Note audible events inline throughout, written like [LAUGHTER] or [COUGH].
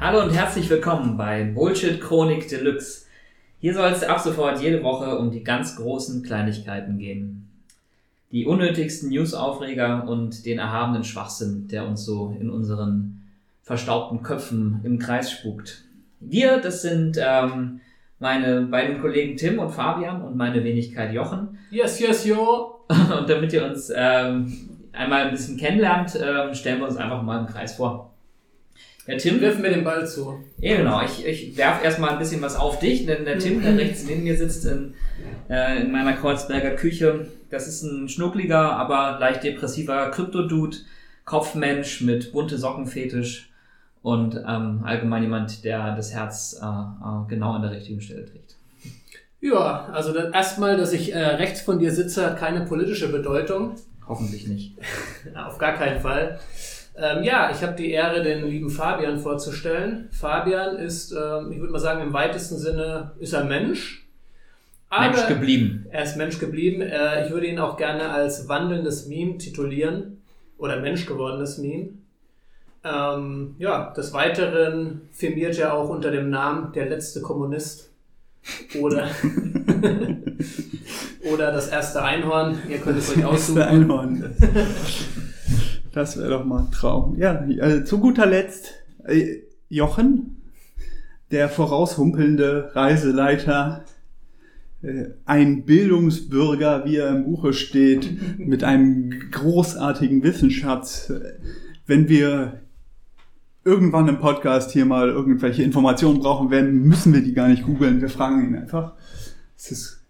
Hallo und herzlich willkommen bei Bullshit Chronik Deluxe. Hier soll es ab sofort jede Woche um die ganz großen Kleinigkeiten gehen. Die unnötigsten News-Aufreger und den erhabenen Schwachsinn, der uns so in unseren verstaubten Köpfen im Kreis spukt. Wir, das sind ähm, meine beiden Kollegen Tim und Fabian und meine Wenigkeit Jochen. Yes, yes, yo. [LAUGHS] Und damit ihr uns ähm, einmal ein bisschen kennenlernt, ähm, stellen wir uns einfach mal im Kreis vor. Ja, Tim, Wirf mir den Ball zu. ja, genau. Ich, ich werf erstmal ein bisschen was auf dich, denn der Tim, der rechts neben mir sitzt in, äh, in meiner Kreuzberger Küche, das ist ein schnuckliger, aber leicht depressiver Krypto-Dude, Kopfmensch mit bunte Sockenfetisch und ähm, allgemein jemand, der das Herz äh, äh, genau an der richtigen Stelle trägt. Ja, also das, erstmal, dass ich äh, rechts von dir sitze, hat keine politische Bedeutung. Hoffentlich nicht. [LAUGHS] Auf gar keinen Fall. Ähm, ja, ich habe die Ehre, den lieben Fabian vorzustellen. Fabian ist, ähm, ich würde mal sagen, im weitesten Sinne ist er Mensch. Mensch geblieben. er ist Mensch geblieben. Äh, ich würde ihn auch gerne als wandelndes Meme titulieren. Oder Mensch gewordenes Meme. Ähm, ja, des Weiteren firmiert er auch unter dem Namen der letzte Kommunist. Oder, [LAUGHS] oder das erste Einhorn. Ihr könnt es euch Das aussuchen. wäre Einhorn. Das wäre doch mal ein Traum. Ja, äh, zu guter Letzt äh, Jochen, der voraushumpelnde Reiseleiter, äh, ein Bildungsbürger, wie er im Buche steht, mit einem großartigen Wissensschatz. Wenn wir irgendwann im Podcast hier mal irgendwelche Informationen brauchen werden, müssen wir die gar nicht googeln. Wir fragen ihn einfach. Es ist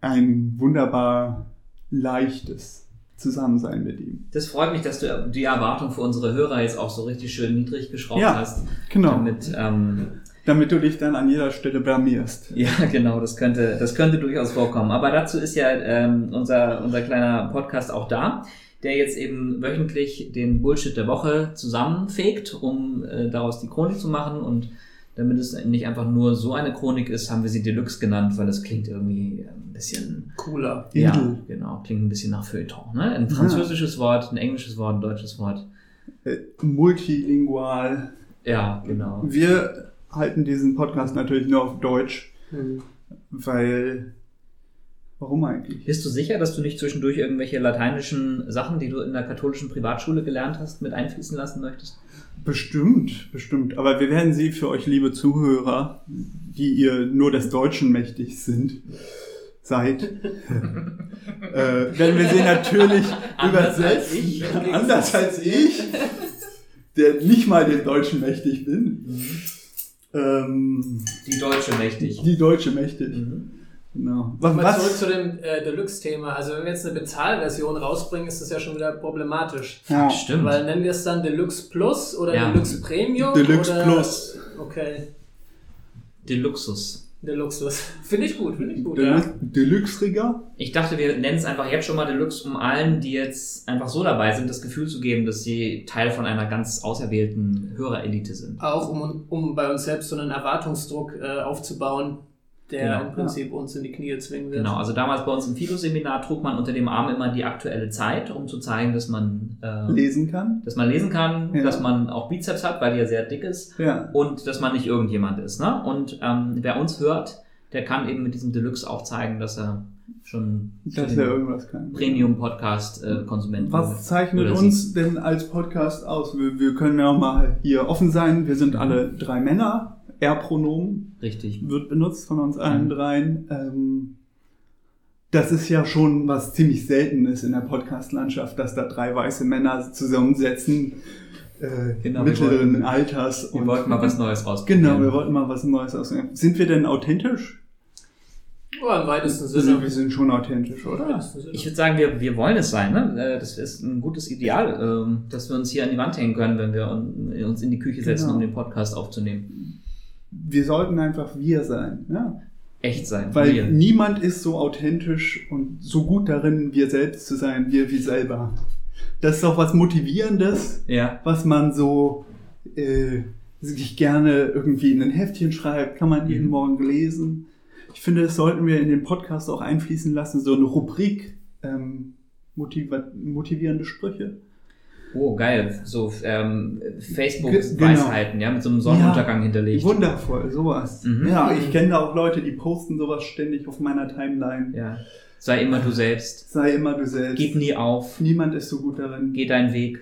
ein wunderbar leichtes Zusammensein mit ihm. Das freut mich, dass du die Erwartung für unsere Hörer jetzt auch so richtig schön niedrig geschraubt Ja, hast. genau. Damit, ähm, Damit du dich dann an jeder Stelle blamierst. Ja, [LAUGHS] genau, das könnte, das könnte durchaus vorkommen. Aber dazu ist ja ähm, unser, unser kleiner Podcast auch da, der jetzt eben wöchentlich den Bullshit der Woche zusammenfegt, um äh, daraus die Chronik zu machen. Und damit es nicht einfach nur so eine Chronik ist, haben wir sie Deluxe genannt, weil das klingt irgendwie ein bisschen, Cooler. Edel. ja, genau, klingt ein bisschen nach Feuilleton. Ne? Ein französisches Wort, ein englisches Wort, ein deutsches Wort. Äh, multilingual. Ja, genau. Wir halten diesen Podcast natürlich nur auf Deutsch, Hm. weil. Warum eigentlich? Bist du sicher, dass du nicht zwischendurch irgendwelche lateinischen Sachen, die du in der katholischen Privatschule gelernt hast, mit einfließen lassen möchtest? Bestimmt, bestimmt. Aber wir werden sie für euch, liebe Zuhörer, die ihr nur des Deutschen mächtig sind, seid, [LAUGHS] äh, werden wir sie natürlich ich. [LAUGHS] Anders als ich, der nicht mal dem Deutschen mächtig bin. Ähm, Die Deutsche mächtig. die Deutsche mächtig. Mhm. Genau. Was, Mal zurück zu dem äh, Deluxe-Thema. Also wenn wir jetzt eine Bezahlversion rausbringen, ist das ja schon wieder problematisch. Ja. Stimmt. Weil nennen wir es dann Deluxe Plus oder Ja. Deluxe Premium? Deluxe oder? Plus. Okay, Deluxus. Deluxus. [LAUGHS] Finde ich gut, finde ich gut. Ja. Deluxe, Deluxe-Rigger? Ich dachte, wir nennen es einfach jetzt schon mal Deluxe, um allen, die jetzt einfach so dabei sind, das Gefühl zu geben, dass sie Teil von einer ganz auserwählten Hörerelite sind. Auch um, um bei uns selbst so einen Erwartungsdruck äh, aufzubauen, der Genau. im Prinzip uns in die Knie zwingen wird. Genau, also damals bei uns im Philo-Seminar trug man unter dem Arm immer die aktuelle Zeit, um zu zeigen, dass man, äh, Lesen kann? dass man lesen kann, Ja. dass man auch Bizeps hat, weil die ja sehr dick ist. Ja. und dass man nicht irgendjemand ist. Ne? Und ähm, wer uns hört, der kann eben mit diesem Deluxe auch zeigen, dass er schon Dass er irgendwas kann. Premium-Podcast-Konsumenten Was zeichnet uns denn als Podcast aus? Wir, wir können ja mal hier offen sein. Wir sind alle drei Männer. Er-Pronomen Richtig. wird benutzt von uns allen Mhm. dreien. Ähm, das ist ja schon was ziemlich Seltenes in der Podcast-Landschaft, dass da drei weiße Männer zusammensetzen, äh, Genau, mittleren wollten- Alters. Wir wollten mal was [LAUGHS] Neues rausprobieren. Genau, wir wollten mal was Neues ausprobieren. Sind wir denn authentisch? Ja, Im weitesten Also Sinne. wir sind schon authentisch, oder? Ich würde sagen, wir, wir wollen es sein. Ne? Äh, Das ist ein gutes Ideal, ähm, dass wir uns hier an die Wand hängen können, wenn wir un- uns in die Küche setzen, Genau. um den Podcast aufzunehmen. Wir sollten einfach wir sein. Ja? Echt sein. Weil wir. niemand ist so authentisch und so gut darin, wir selbst zu sein, wir wie selber. Das ist doch was Motivierendes, Ja. was man so äh, sich gerne irgendwie in ein Heftchen schreibt, kann man jeden Mhm. Morgen lesen. Ich finde, das sollten wir in den Podcast auch einfließen lassen, so eine Rubrik ähm, motivierende Sprüche. Oh, geil. So ähm, Facebook-Weisheiten, ja, mit so einem Sonnenuntergang hinterlegt. Wundervoll, sowas. Mhm. Ja, ich kenne da auch Leute, die posten sowas ständig auf meiner Timeline. Ja. Sei immer du selbst. Sei immer du selbst. Gib nie auf. Niemand ist so gut darin. Geh deinen Weg.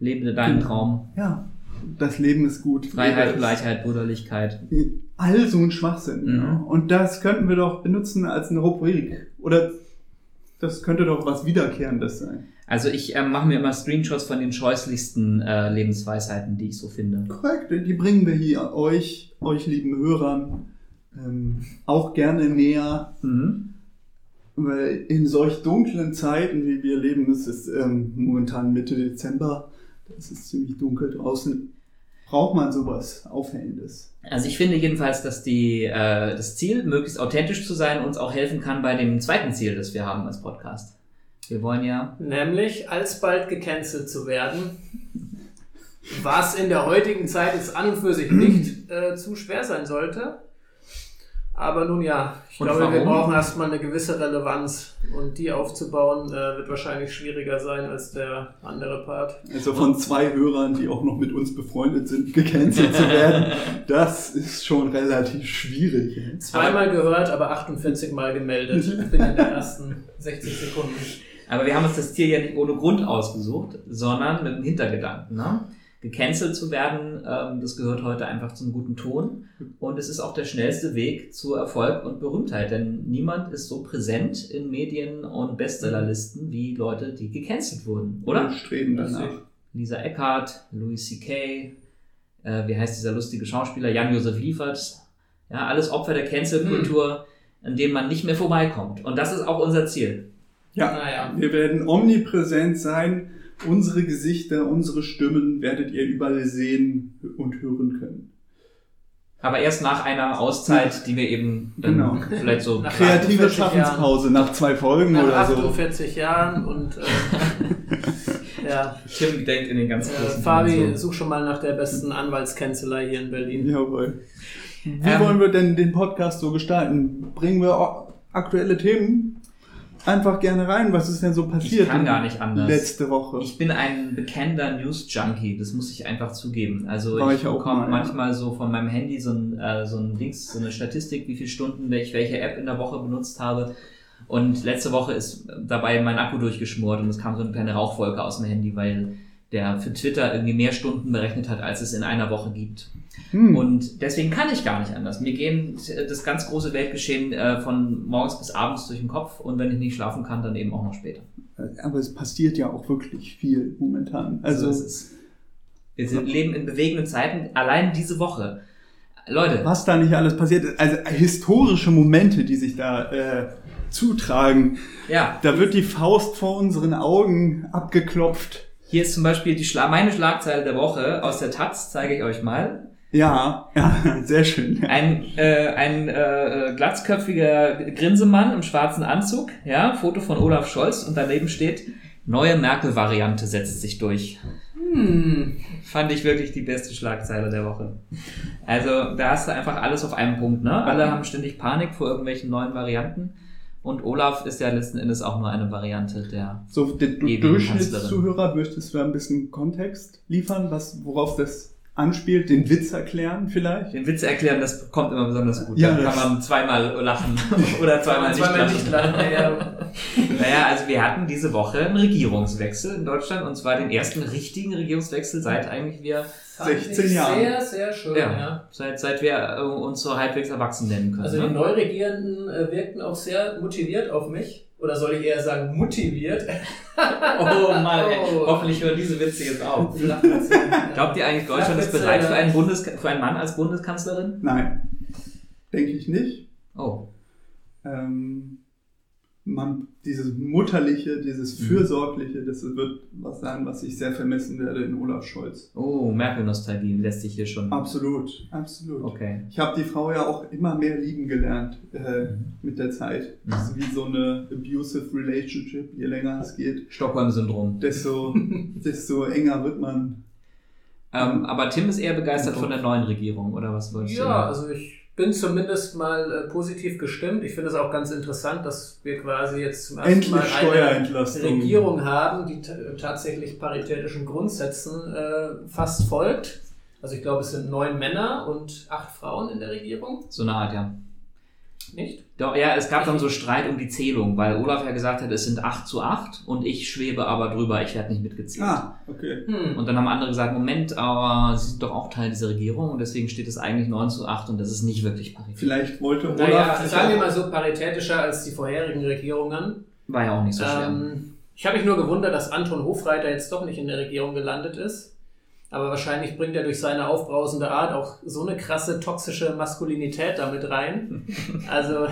Lebe deinen Genau. Traum. Ja, das Leben ist gut. Freiheit, Gleichheit, Brüderlichkeit. All so ein Schwachsinn. Mhm. Ja. Und das könnten wir doch benutzen als eine Rubrik. Oder das könnte doch was Wiederkehrendes sein. Also ich ähm, mache mir immer Screenshots von den scheußlichsten äh, Lebensweisheiten, die ich so finde. Korrekt, die bringen wir hier euch, euch lieben Hörern, ähm, auch gerne näher. Mhm. Weil in solch dunklen Zeiten, wie wir leben, es ist ähm, momentan Mitte Dezember, es ist ziemlich dunkel draußen, braucht man sowas Aufhellendes. Also ich finde jedenfalls, dass die, äh, das Ziel, möglichst authentisch zu sein, uns auch helfen kann bei dem zweiten Ziel, das wir haben als Podcast. Wir wollen ja Nämlich alsbald gecancelt zu werden. Was in der heutigen Zeit jetzt an und für sich nicht äh, zu schwer sein sollte. Aber nun ja, ich Und glaube, wir warum? brauchen erstmal eine gewisse Relevanz. Und die aufzubauen, äh, wird wahrscheinlich schwieriger sein als der andere Part. Also von zwei Hörern, die auch noch mit uns befreundet sind, gecancelt zu werden, [LAUGHS] das ist schon relativ schwierig. Zweimal gehört, aber 48 Mal gemeldet. Ich bin in den ersten 60 Sekunden. Aber wir haben uns das Ziel ja nicht ohne Grund ausgesucht, sondern mit dem Hintergedanken. Ne? Gecancelt zu werden, ähm, das gehört heute einfach zum guten Ton. Und es ist auch der schnellste Weg zu Erfolg und Berühmtheit. Denn niemand ist so präsent in Medien und Bestsellerlisten wie Leute, die gecancelt wurden, oder? Wir streben danach. Lisa Eckhardt, Louis C.K., äh, wie heißt dieser lustige Schauspieler, Jan-Josef Liefert. Ja, alles Opfer der Cancel-Kultur, an dem man nicht mehr vorbeikommt. Und das ist auch unser Ziel. Ja, Naja. wir werden omnipräsent sein. Unsere Gesichter, unsere Stimmen werdet ihr überall sehen und hören können. Aber erst nach einer Auszeit, die wir eben dann Genau. vielleicht so. Nach Kreative 48 Schaffenspause nach zwei Folgen Nach oder so. 48 Jahren und äh, [LAUGHS] ja, Tim denkt in den ganz äh, großen Fabi, Dimensionen. such schon mal nach der besten Anwaltskanzlei hier in Berlin. Jawohl. Wie Ähm, wollen wir denn den Podcast so gestalten? Bringen wir aktuelle Themen einfach gerne rein? Was ist denn so passiert? Ich kann gar nicht anders. Letzte Woche. Ich bin ein bekennender News-Junkie, das muss ich einfach zugeben. Also War ich, ich bekomme mal, ja. manchmal so von meinem Handy so ein, äh, so ein Dings, so eine Statistik, wie viele Stunden ich welche App in der Woche benutzt habe. Und letzte Woche ist dabei mein Akku durchgeschmort und es kam so eine kleine Rauchwolke aus dem Handy, weil der für Twitter irgendwie mehr Stunden berechnet hat, als es in einer Woche gibt. Hm. Und deswegen kann ich gar nicht anders. Mir gehen das ganz große Weltgeschehen äh, von morgens bis abends durch den Kopf und wenn ich nicht schlafen kann, dann eben auch noch später. Aber es passiert ja auch wirklich viel momentan. Also, ist, wir sind, leben in bewegenden Zeiten. Allein diese Woche. Leute, was da nicht alles passiert ist. Also historische Momente, die sich da äh, zutragen. ja, Da wird die Faust vor unseren Augen abgeklopft. Hier ist zum Beispiel die Schla meine Schlagzeile der Woche aus der Taz, zeige ich euch mal. Ja, ja, [LAUGHS] sehr schön. Ein, äh, ein äh, glatzköpfiger Grinsemann im schwarzen Anzug, ja, Foto von Olaf Scholz und daneben steht, neue Merkel-Variante setzt sich durch. Hm. Fand ich wirklich die beste Schlagzeile der Woche. Also da hast du einfach alles auf einem Punkt, ne? Alle haben ständig Panik vor irgendwelchen neuen Varianten. Und Olaf ist ja letzten Endes auch nur eine Variante der. So, Ewigen Durchschnittszuhörer, möchtest du da ein bisschen Kontext liefern, was, worauf das anspielt, den Witz erklären vielleicht? Den Witz erklären, das kommt immer besonders gut. Ja, da kann man zweimal lachen [LAUGHS] [LAUGHS] oder zweimal, Zweimal nicht nicht lachen. lachen. Ja. [LAUGHS] Naja, also wir hatten diese Woche einen Regierungswechsel in Deutschland und zwar den ersten richtigen Regierungswechsel seit eigentlich wir, 16 ich Jahren. Sehr, sehr schön, ja, ja. seit, seit wir äh, uns so halbwegs erwachsen nennen können. Also die ne? Neuregierenden äh, wirkten auch sehr motiviert auf mich. Oder soll ich eher sagen, motiviert? [LAUGHS] Oh Mann, ey. Oh. hoffentlich hören diese Witze jetzt auf. Glaubt ihr eigentlich, Deutschland ist bereit für einen, Bundes für einen Mann als Bundeskanzlerin? Nein, denke ich nicht. Oh. Ähm, man, dieses Mutterliche, dieses Mhm. Fürsorgliche, das wird was sein, was ich sehr vermissen werde in Olaf Scholz. Oh, Merkel-Nostalgie lässt sich hier schon. Absolut, absolut. Okay. Ich habe die Frau ja auch immer mehr lieben gelernt äh, Mhm. mit der Zeit. Mhm. Das ist wie so eine abusive relationship. Je länger es geht, Stockholm-Syndrom. desto, desto enger wird man. Ähm, aber Tim ist eher begeistert von der neuen Regierung, oder was wolltest du Ja, sagen? also ich bin zumindest mal äh, positiv gestimmt. Ich finde es auch ganz interessant, dass wir quasi jetzt zum ersten Endlich Mal eine. Regierung haben, die tatsächlich paritätischen Grundsätzen äh, fast folgt. Also ich glaube, es sind neun Männer und acht Frauen in der Regierung, So eine Art, ja. Nicht? Doch, ja, es gab dann so Streit um die Zählung, weil Olaf ja gesagt hat, es sind 8 zu 8 und ich schwebe aber drüber, ich werde nicht mitgezählt. Ah, okay. Hm. Und dann haben andere gesagt, Moment, aber sie sind doch auch Teil dieser Regierung und deswegen steht es eigentlich 9 zu 8 und das ist nicht wirklich parität. Vielleicht wollte Olaf Naja, sagen wir mal so paritätischer als die vorherigen Regierungen. War ja auch nicht so schwer. Ähm, ich habe mich nur gewundert, dass Anton Hofreiter jetzt doch nicht in der Regierung gelandet ist. Aber wahrscheinlich bringt er durch seine aufbrausende Art auch so eine krasse toxische Maskulinität damit rein. [LAUGHS] Also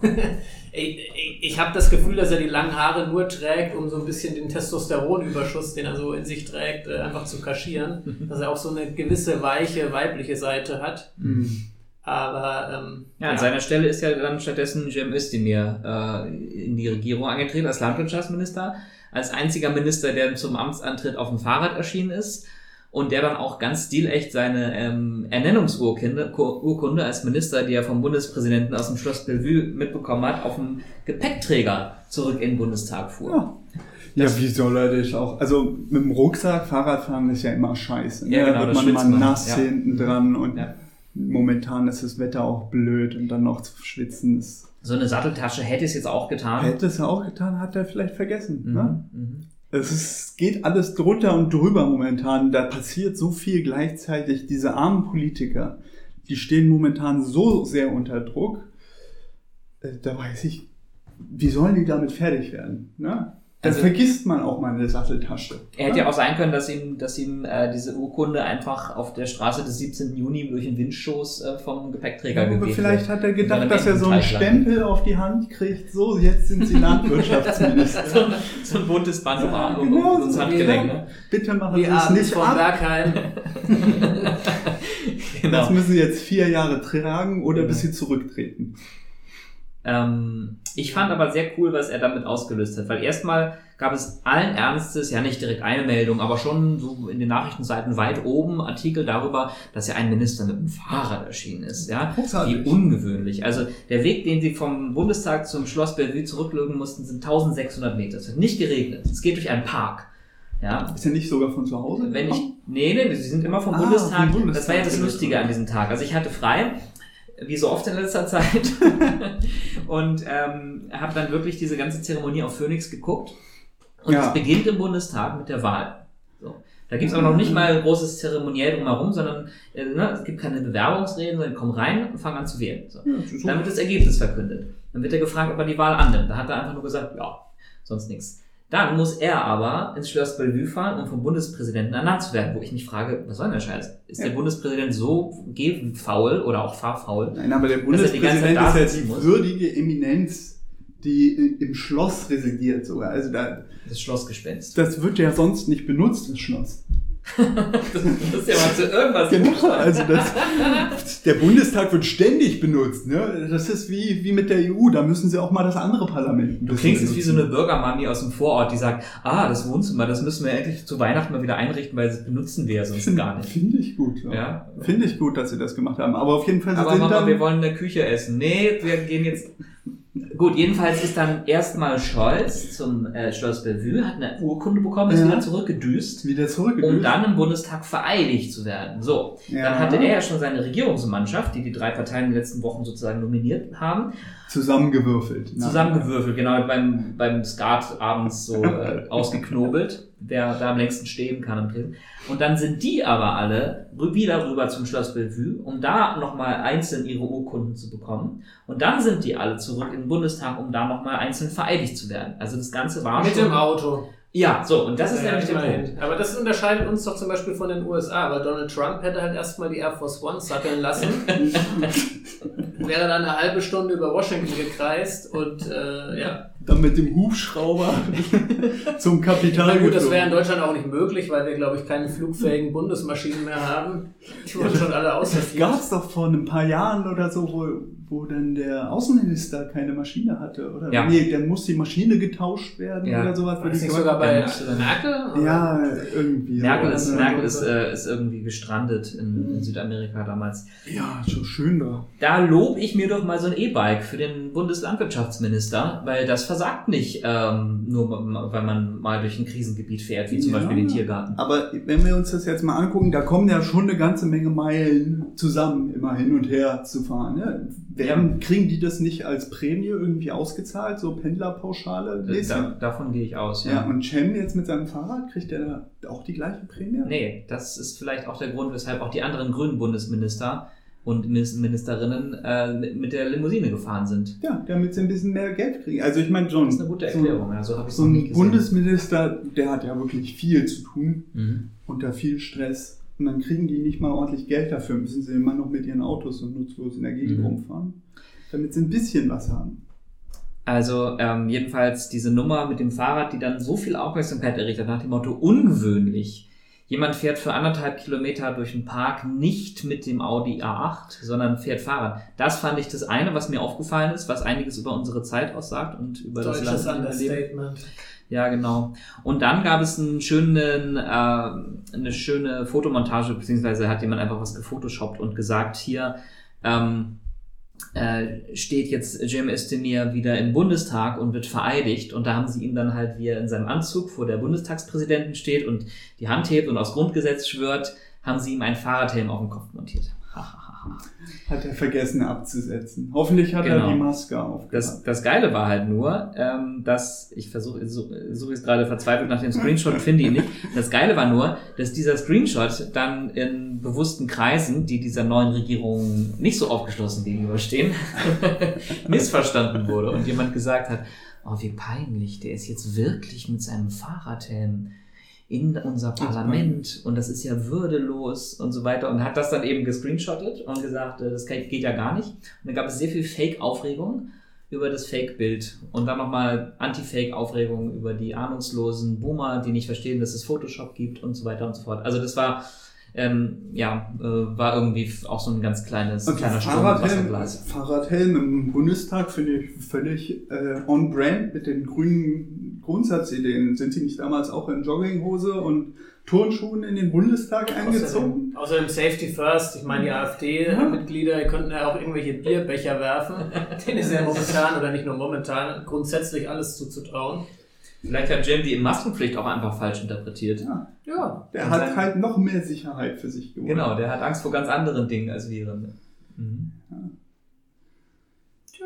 [LAUGHS] ich, ich, habe das Gefühl, dass er die langen Haare nur trägt, um so ein bisschen den Testosteronüberschuss, den er so in sich trägt, äh, einfach zu kaschieren. Dass er auch so eine gewisse weiche weibliche Seite hat. Hm. Aber ähm, Ja, an seiner Stelle ist ja dann stattdessen Cem Özdemir äh, in die Regierung angetreten als Landwirtschaftsminister, als einziger Minister, der zum Amtsantritt auf dem Fahrrad erschienen ist und der dann auch ganz stilecht seine ähm, Ernennungsurkunde Urkunde als Minister, die er vom Bundespräsidenten aus dem Schloss Bellevue mitbekommen hat, auf dem Gepäckträger zurück in den Bundestag fuhr. Ja. Ja, wie soll er das auch? Also mit dem Rucksack Fahrradfahren ist ja immer scheiße. Ne? Ja, genau, da wird man immer nass Ja. hinten dran und Ja. momentan ist das Wetter auch blöd und dann noch zu schwitzen ist. So eine Satteltasche hätte es jetzt auch getan. Hätte es ja auch getan, hat er vielleicht vergessen. Mhm. Ne? Mhm. Es ist, geht alles drunter und drüber momentan. Da passiert so viel gleichzeitig. Diese armen Politiker, die stehen momentan so sehr unter Druck. Äh, Da weiß ich, wie sollen die damit fertig werden? Ne? Dann Also- vergisst man auch mal eine Satteltasche. Er hätte ja auch sein können, dass ihm, dass ihm äh, diese Urkunde einfach auf der Straße des 17. Juni durch den Windstoß äh, vom Gepäckträger Ja, gegeben vielleicht wird. hat er gedacht, dass er so einen. Stempel auf die Hand kriegt. So, jetzt sind Sie Landwirtschaftsminister. [LAUGHS] so, ein- so ein buntes Band um, um, Genau um so. Handgelenk. Ja. Ne? Bitte machen Sie es nicht von ab. Bergheim. [LAUGHS] [LAUGHS] Genau. Das müssen Sie jetzt vier Jahre tragen oder Genau. bis Sie zurücktreten. Ähm, ich fand aber sehr cool, was er damit ausgelöst hat, weil erstmal gab es allen Ernstes, ja nicht direkt eine Meldung, aber schon so in den Nachrichtenseiten weit oben Artikel darüber, dass ja ein Minister mit einem Fahrrad erschienen ist. Ja? Wie ungewöhnlich. Also der Weg, den sie vom Bundestag zum Schloss Bellevue zurücklegen mussten, sind 1600 Meter. Es hat nicht geregnet. Es geht durch einen Park. Ja, Ist er nicht sogar von zu Hause? wenn ich, nee, nee, sie sind immer vom Ah, Bundestag. vom Bundestag. Das war ja das Lustige an diesem Tag. Also ich hatte frei, wie so oft in letzter Zeit, [LAUGHS] und ähm, habe dann wirklich diese ganze Zeremonie auf Phoenix geguckt. Und Ja. es beginnt im Bundestag mit der Wahl. So. Da gibt's aber noch nicht mal ein großes Zeremoniell drumherum, sondern äh, ne, es gibt keine Bewerbungsreden, sondern kommen rein und fangen an zu wählen. So. Ja, Dann wird das Ergebnis verkündet. Dann wird er gefragt, ob er die Wahl annimmt. Da hat er einfach nur gesagt, ja, sonst nichts. Dann muss er aber ins Schloss Bellevue fahren, um vom Bundespräsidenten ernannt zu werden, wo ich mich frage, was soll denn der Scheiß? Ist Ja. der Bundespräsident so gehfaul oder auch fahrfaul? Nein, aber der er Bundespräsident ist ja die muss. würdige Eminenz, die im Schloss residiert sogar. Also da, Das Schlossgespenst. das wird ja sonst nicht benutzt, das Schloss. [LAUGHS] Das ist ja mal zu irgendwas. Genau, also das, [LAUGHS] der Bundestag wird ständig benutzt. Ne? Das ist wie, wie mit der EU, da müssen sie auch mal das andere Parlament. ein Du klingst jetzt wie so eine benutzen. Bürgermami aus dem Vorort, die sagt, ah, das Wohnzimmer, das müssen wir endlich zu Weihnachten mal wieder einrichten, weil das benutzen wir ja sonst Finde gar nicht. Finde ich gut. Ja. Ja. Finde ich gut, dass sie das gemacht haben. Aber auf jeden Fall Aber sind Mama, dann, wir wollen in der Küche essen. Nee, wir gehen jetzt. Gut, jedenfalls ist dann erstmal Scholz zum äh, Schloss Bellevue, hat eine Urkunde bekommen, ist Ja. wieder zurückgedüst, wieder zurückgedüst. um dann im Bundestag vereidigt zu werden. So, Ja. dann hatte er ja schon seine Regierungsmannschaft, die die drei Parteien in den letzten Wochen sozusagen nominiert haben, zusammengewürfelt. Na. zusammengewürfelt, genau beim, beim Skat abends so äh, [LAUGHS] ausgeknobelt, wer da am längsten stehen kann Tresen. Und dann sind die aber alle wieder rüber zum Schloss Bellevue, um da nochmal einzeln ihre Urkunden zu bekommen. Und dann sind die alle zurück in den Bundestag, um da nochmal einzeln vereidigt zu werden. Also das Ganze war Mit schon... dem Auto. Ja, so, und das ist Ja, nämlich der. Punkt. Aber das unterscheidet uns doch zum Beispiel von den USA, weil Donald Trump hätte halt erstmal die Air Force One satteln lassen, [LAUGHS] wäre dann eine halbe Stunde über Washington gekreist und äh, ja. dann mit dem Hubschrauber [LAUGHS] zum Kapital Na gut, das wäre in. Deutschland auch nicht möglich, weil wir, glaube ich, keine flugfähigen Bundesmaschinen mehr haben. Die wurden schon alle Das aussortiert. gab es doch vor ein paar Jahren oder so, wo, wo dann der Außenminister keine Maschine hatte. Oder? Ja. Nee, dann muss die Maschine getauscht werden Ja. oder sowas. War weil das nicht so- sogar bei Merkel? Ja, irgendwie. so. Merkel ist, Merkel ist, äh, ist irgendwie gestrandet in, in Südamerika damals. Ja, so schön da. Da lob ich mir doch mal so ein E-Bike für den Bundeslandwirtschaftsminister, weil das versagt nicht, ähm, nur weil man mal durch ein Krisengebiet fährt, wie zum Ja. Beispiel den Tiergarten. Aber wenn wir uns das jetzt mal angucken, da kommen ja schon eine ganze Menge Meilen zusammen, immer hin und her zu fahren. Ne? Werden, Kriegen die das nicht als Prämie irgendwie ausgezahlt, so Pendlerpauschale? Da, nächstes Jahr? davon gehe ich aus. Ja, und Cem jetzt mit seinem Fahrrad, kriegt der da auch die gleiche Prämie? Nee, das ist vielleicht auch der Grund, weshalb auch die anderen grünen Bundesminister und Minis- Ministerinnen äh, mit, der Limousine gefahren sind. Ja, damit sie ein bisschen mehr Geld kriegen. Also ich meine, so ein, Das ist eine gute Erklärung, ja, so habe ich es so ein. Bundesminister, der hat ja wirklich viel zu tun, Mhm. unter viel Stress. Und dann kriegen die nicht mal ordentlich Geld dafür, müssen sie immer noch mit ihren Autos und nutzlos in der Gegend Mhm. rumfahren, damit sie ein bisschen was haben. Also ähm, jedenfalls diese Nummer mit dem Fahrrad, die dann so viel Aufmerksamkeit erregt hat, nach dem Motto ungewöhnlich. Jemand fährt für anderthalb Kilometer durch den Park nicht mit dem Audi A8, sondern fährt Fahrrad. Das fand ich das eine, was mir aufgefallen ist, was einiges über unsere Zeit aussagt und über das Deutsches Land, wir leben. Understatement. Ja, genau. Und dann gab es einen schönen, äh, eine schöne Fotomontage, beziehungsweise hat jemand einfach was gefotoshoppt und gesagt, hier ähm, äh, steht jetzt Cem Özdemir wieder im Bundestag und wird vereidigt. Und da haben sie ihn dann halt, wie er in seinem Anzug vor der Bundestagspräsidentin steht und die Hand hebt und aufs Grundgesetz schwört, haben sie ihm einen Fahrradhelm auf den Kopf montiert. Hat er vergessen abzusetzen. Hoffentlich hat Genau. er die Maske aufgehabt. Das, das Geile war halt nur, ähm, dass ich versuche suche suche jetzt gerade verzweifelt nach dem Screenshot, finde ihn nicht. Das Geile war nur, dass dieser Screenshot dann in bewussten Kreisen, die dieser neuen Regierung nicht so aufgeschlossen gegenüberstehen, [LAUGHS] missverstanden wurde und jemand gesagt hat, oh wie peinlich, der ist jetzt wirklich mit seinem Fahrradhelm in unser Parlament und das ist ja würdelos und so weiter und hat das dann eben gescreenshottet und gesagt, äh, das geht ja gar nicht. Und dann gab es sehr viel Fake-Aufregung über das Fake-Bild und dann nochmal Anti-Fake-Aufregung über die ahnungslosen Boomer, die nicht verstehen, dass es Photoshop gibt und so weiter und so fort. Also das war, ähm, ja, äh, war irgendwie auch so ein ganz kleines, Also kleiner Fahrradhelm. Fahrradhelm im Bundestag finde ich völlig äh, on brand mit den grünen Grundsatzideen. Sind sie nicht damals auch in Jogginghose und Turnschuhen in den Bundestag eingezogen? Außerdem, außerdem Safety First. Ich meine, die AfD-Mitglieder könnten ja auch irgendwelche Bierbecher werfen. [LAUGHS] Denen ist ja momentan, oder nicht nur momentan, grundsätzlich alles zuzutrauen. Vielleicht hat Jim die Maskenpflicht auch einfach falsch interpretiert. Ja, Ja. der Und hat halt noch mehr Sicherheit für sich gewonnen. Genau, der hat Angst vor ganz anderen Dingen als Viren. Mhm. Ja.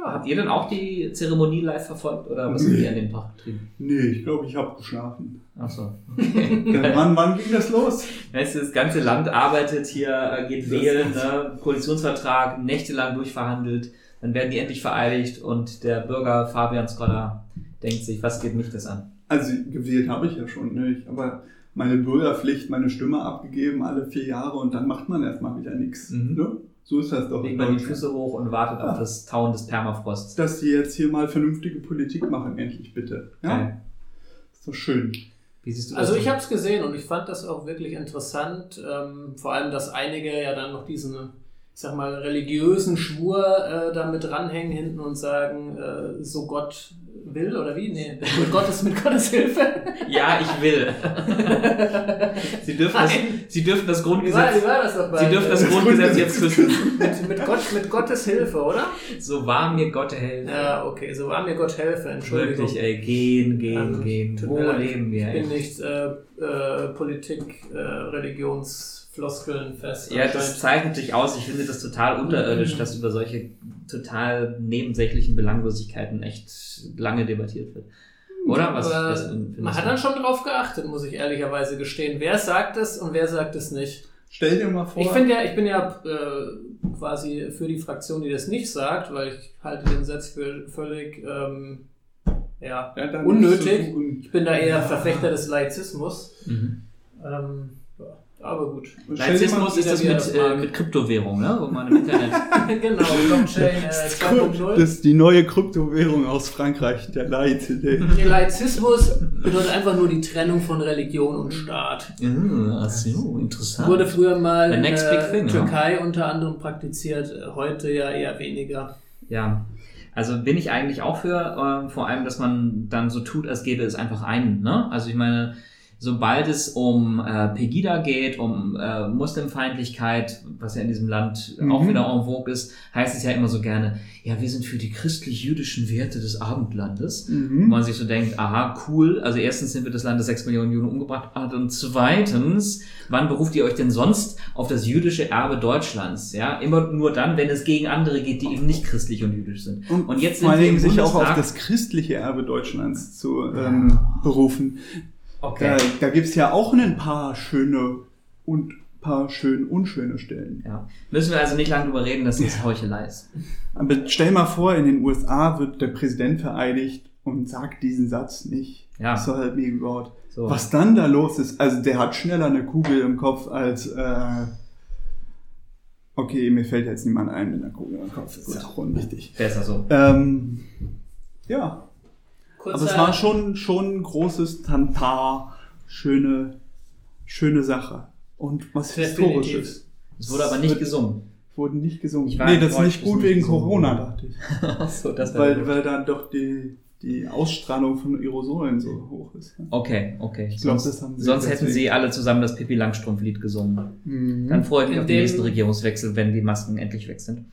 Habt ihr denn auch die Zeremonie live verfolgt oder was habt ihr an dem Tag getrieben? Nee, ich glaube, ich habe geschlafen. Achso. Ja, wann, wann ging das los? Weißt du, das ganze Land arbeitet hier, äh, geht Das- wählen, ne? Koalitionsvertrag, nächtelang durchverhandelt, dann werden die endlich vereidigt und der Bürger Fabian Skoda denkt sich, was geht mich das an? Also gewählt habe ich ja schon, ne? Ich, aber meine Bürgerpflicht, meine Stimme abgegeben alle vier Jahre und dann macht man erstmal wieder nichts. Mhm. Ne? So ist das doch. Legt man die. Füße hoch und wartet auf Ja. das Tauen des Permafrosts. Dass die jetzt hier mal vernünftige Politik machen, endlich bitte. Ja? Geil. Ist doch schön. Wie siehst du Also das? ich habe es gesehen und ich fand das auch wirklich interessant. Ähm, vor allem, dass einige ja dann noch diesen, ich sag mal, religiösen Schwur äh, da mit dranhängen hinten und sagen, äh, so Gott will oder wie? Nee, [LAUGHS] mit Gottes, mit Gottes Hilfe. Ja, ich will. [LAUGHS] Sie dürfen das. Sie dürfen das Wie war, Grundgesetz, wie war das bei Sie dürfen das äh, Grundgesetz jetzt küssen. [LAUGHS] mit, mit, Gott, mit Gottes Hilfe, oder? So wahr mir Gott helfe. Ja, okay, so war mir Gott helfe, Entschuldigung. Wirklich, ey, gehen, gehen, Ähm, gehen. Wo leben wir, Ich bin nicht äh, äh, Politik, äh, Religionsfloskeln fest. Ja, das zeichnet sich aus. Ich finde das total unterirdisch, dass über solche total nebensächlichen Belanglosigkeiten echt lange debattiert wird. Oder? Was, was man hat dann schon drauf geachtet, muss ich ehrlicherweise gestehen. Wer sagt es und wer sagt es nicht? Stell dir mal vor, Ich finde ja, ich bin ja äh, quasi für die Fraktion, die das nicht sagt, weil ich halte den Satz für völlig ähm, ja, ja, unnötig. so Ich bin da eher Verfechter des Laizismus. Mhm. Ähm, ja. Aber gut. Laizismus ist das mit, das äh, mit Kryptowährung, ne? wo man im Internet. [LAUGHS] genau, Blockchain äh, Das 2.0. ist die neue Kryptowährung aus Frankreich, der Leitidee. [LAUGHS] Der Laizismus bedeutet einfach nur die Trennung von Religion und Staat. Ja, ach so, interessant. Wurde früher mal The in next big der thing, Türkei unter anderem praktiziert, äh, heute ja eher weniger. Ja, also bin ich eigentlich auch für, äh, vor allem, dass man dann so tut, als gäbe es einfach einen. Ne? Also ich meine, sobald es um äh, Pegida geht, um äh, Muslimfeindlichkeit, was ja in diesem Land Mhm. auch wieder en vogue ist, heißt es ja immer so gerne, ja, wir sind für die christlich-jüdischen Werte des Abendlandes. Wo Mhm. man sich so denkt, aha, cool, also erstens sind wir das Land, das sechs Millionen Juden umgebracht hat und zweitens, wann beruft ihr euch denn sonst auf das jüdische Erbe Deutschlands? Ja, immer nur dann, wenn es gegen andere geht, die eben nicht christlich und jüdisch sind. Und, jetzt vor allen sind wir Dingen im sich auch auf das christliche Erbe Deutschlands zu ähm, berufen. Okay. Da, da gibt's ja auch ein paar schöne und paar schön unschöne Stellen. Ja. Müssen wir also nicht lange drüber reden, dass das Heuchelei ist. Aber stell mal vor, in den USA wird der Präsident vereidigt und sagt diesen Satz nicht. Ja. So help me God. So. Was dann da los ist, also der hat schneller eine Kugel im Kopf als, äh, okay, mir fällt jetzt niemand ein mit einer Kugel im Kopf. Das ist ja auch unwichtig. Besser so. Ähm, ja, Kurzer, aber es war schon, schon ein großes Tantar, schöne, schöne Sache. Und was Definitiv. Historisches. Es wurde aber nicht gesungen. Wurden nicht gesungen. Ich war Nee, das ist nicht gut wegen gesungen Corona, dachte ich. [LAUGHS] Achso, das Weil, weil dann doch die, die Ausstrahlung von Aerosolen so hoch ist. Okay, okay. Ich glaub, sonst das haben sie sonst hätten sie alle zusammen das Pippi Langstrumpf-Lied gesungen. Mhm. Dann freue ich mich In auf den nächsten Regierungswechsel, wenn die Masken endlich weg sind.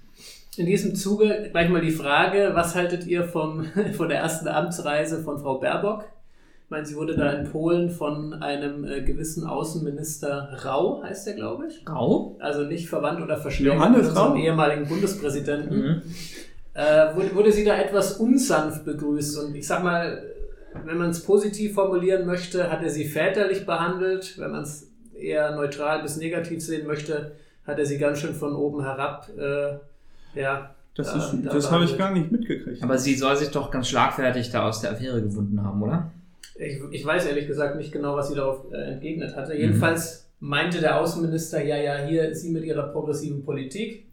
In diesem Zuge gleich mal die Frage, was haltet ihr vom, [LAUGHS] von der ersten Amtsreise von Frau Baerbock? Ich meine, sie wurde da in Polen von einem äh, gewissen Außenminister Rau, heißt der, glaube ich. Rau? Also nicht verwandt oder verschwägert Johannes Rau. ehemaligen Bundespräsidenten. Mhm. äh, wurde, wurde sie da etwas unsanft begrüßt. Und ich sag mal, wenn man es positiv formulieren möchte, hat er sie väterlich behandelt. Wenn man es eher neutral bis negativ sehen möchte, hat er sie ganz schön von oben herab. Äh, ja, Das, da- da das habe ich gar nicht mitgekriegt. Aber sie soll sich doch ganz schlagfertig da aus der Affäre gewunden haben, oder? Ich, ich weiß ehrlich gesagt nicht genau, was sie darauf äh, entgegnet Mhm. hatte. Jedenfalls meinte der Außenminister, ja, ja, hier ist sie mit ihrer progressiven Politik.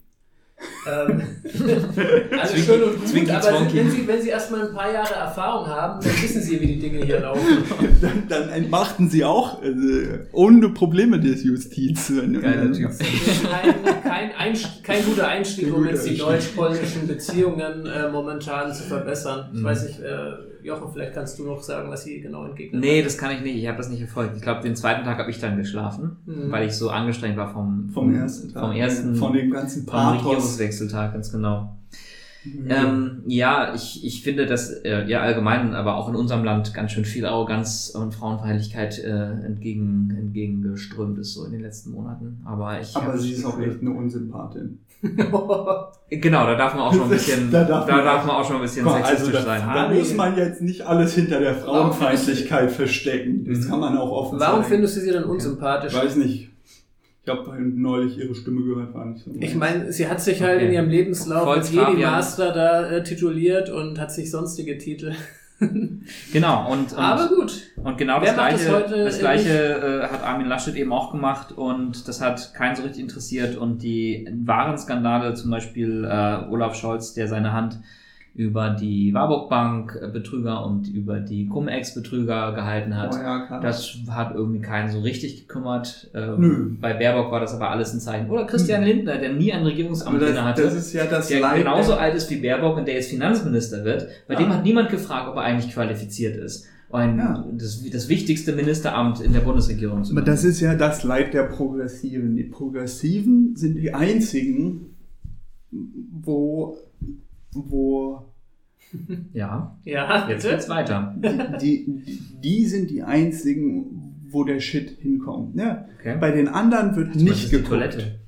Ähm, [LAUGHS] alles schön und gut, Zwinki aber wenn sie, wenn sie erstmal ein paar Jahre Erfahrung haben, dann wissen sie, wie die Dinge hier laufen. [LAUGHS] dann, dann entmachten sie auch äh, ohne Probleme des Justiz. Geiler Typ. Das ist kein, kein, Einst- kein guter Einstieg, um jetzt die Einstieg. deutsch-polnischen Beziehungen äh, momentan zu verbessern. Ich Mhm. weiß nicht, äh, Jochen, vielleicht kannst du noch sagen, was sie genau entgegnet Nee, hat. das kann ich nicht. Ich habe das nicht verfolgt. Ich glaube, den zweiten Tag habe ich dann geschlafen, Mhm. weil ich so angestrengt war vom, Vom ersten Tag. Vom ersten Von dem ganzen vom Pathos. Regierungswechseltag, ganz genau. Mhm. Ähm, ja, ich, ich finde, dass äh, ja allgemein, aber auch in unserem Land ganz schön viel Arroganz und Frauenfeindlichkeit äh, entgegen, entgegengeströmt ist so in den letzten Monaten. Aber ich Aber sie ist auch echt eine Unsympathin. [LAUGHS] Genau, da darf man auch schon ein bisschen, Da da darf darf, man- man auch schon ein bisschen Komm, sexistisch also da, sein. da muss man jetzt nicht alles hinter der Frauenfeindlichkeit verstecken. Das Mhm. kann man auch offen Warum sagen. findest du sie dann unsympathisch? Ich weiß nicht. Ich habe neulich ihre Stimme gehört, war nicht so. Ich meine, sie hat sich halt Okay. in ihrem Lebenslauf als Jedi. Master da äh, tituliert und hat sich sonstige Titel. Genau, und, und, Aber gut. Und genau Wer das das gleiche, heute das gleiche äh, hat Armin Laschet eben auch gemacht und das hat keinen so richtig interessiert und die wahren Skandale, zum Beispiel äh, Olaf Scholz, der seine Hand über die Warburg Bank äh, Betrüger und über die Cum-Ex Betrüger gehalten hat. Oh ja. Das hat irgendwie keinen so richtig gekümmert. Ähm, Nö. Bei Baerbock war das aber alles ein Zeichen. Oder Christian Lindner, der nie ein Regierungsamt das, hatte. das ist ja das der Leid genauso alt ist wie Baerbock und der jetzt Finanzminister wird. Bei Ja. dem hat niemand gefragt, ob er eigentlich qualifiziert ist. Ein, Ja. das, das wichtigste Ministeramt in der Bundesregierung zu Aber machen. das ist ja das Leid der Progressiven. Die Progressiven sind die einzigen, wo, wo ja, Ja, jetzt geht's weiter. die, die, die sind die einzigen, wo der Shit hinkommt. Ja, Okay. bei den anderen wird Das nicht ist die geguckt. Toilette.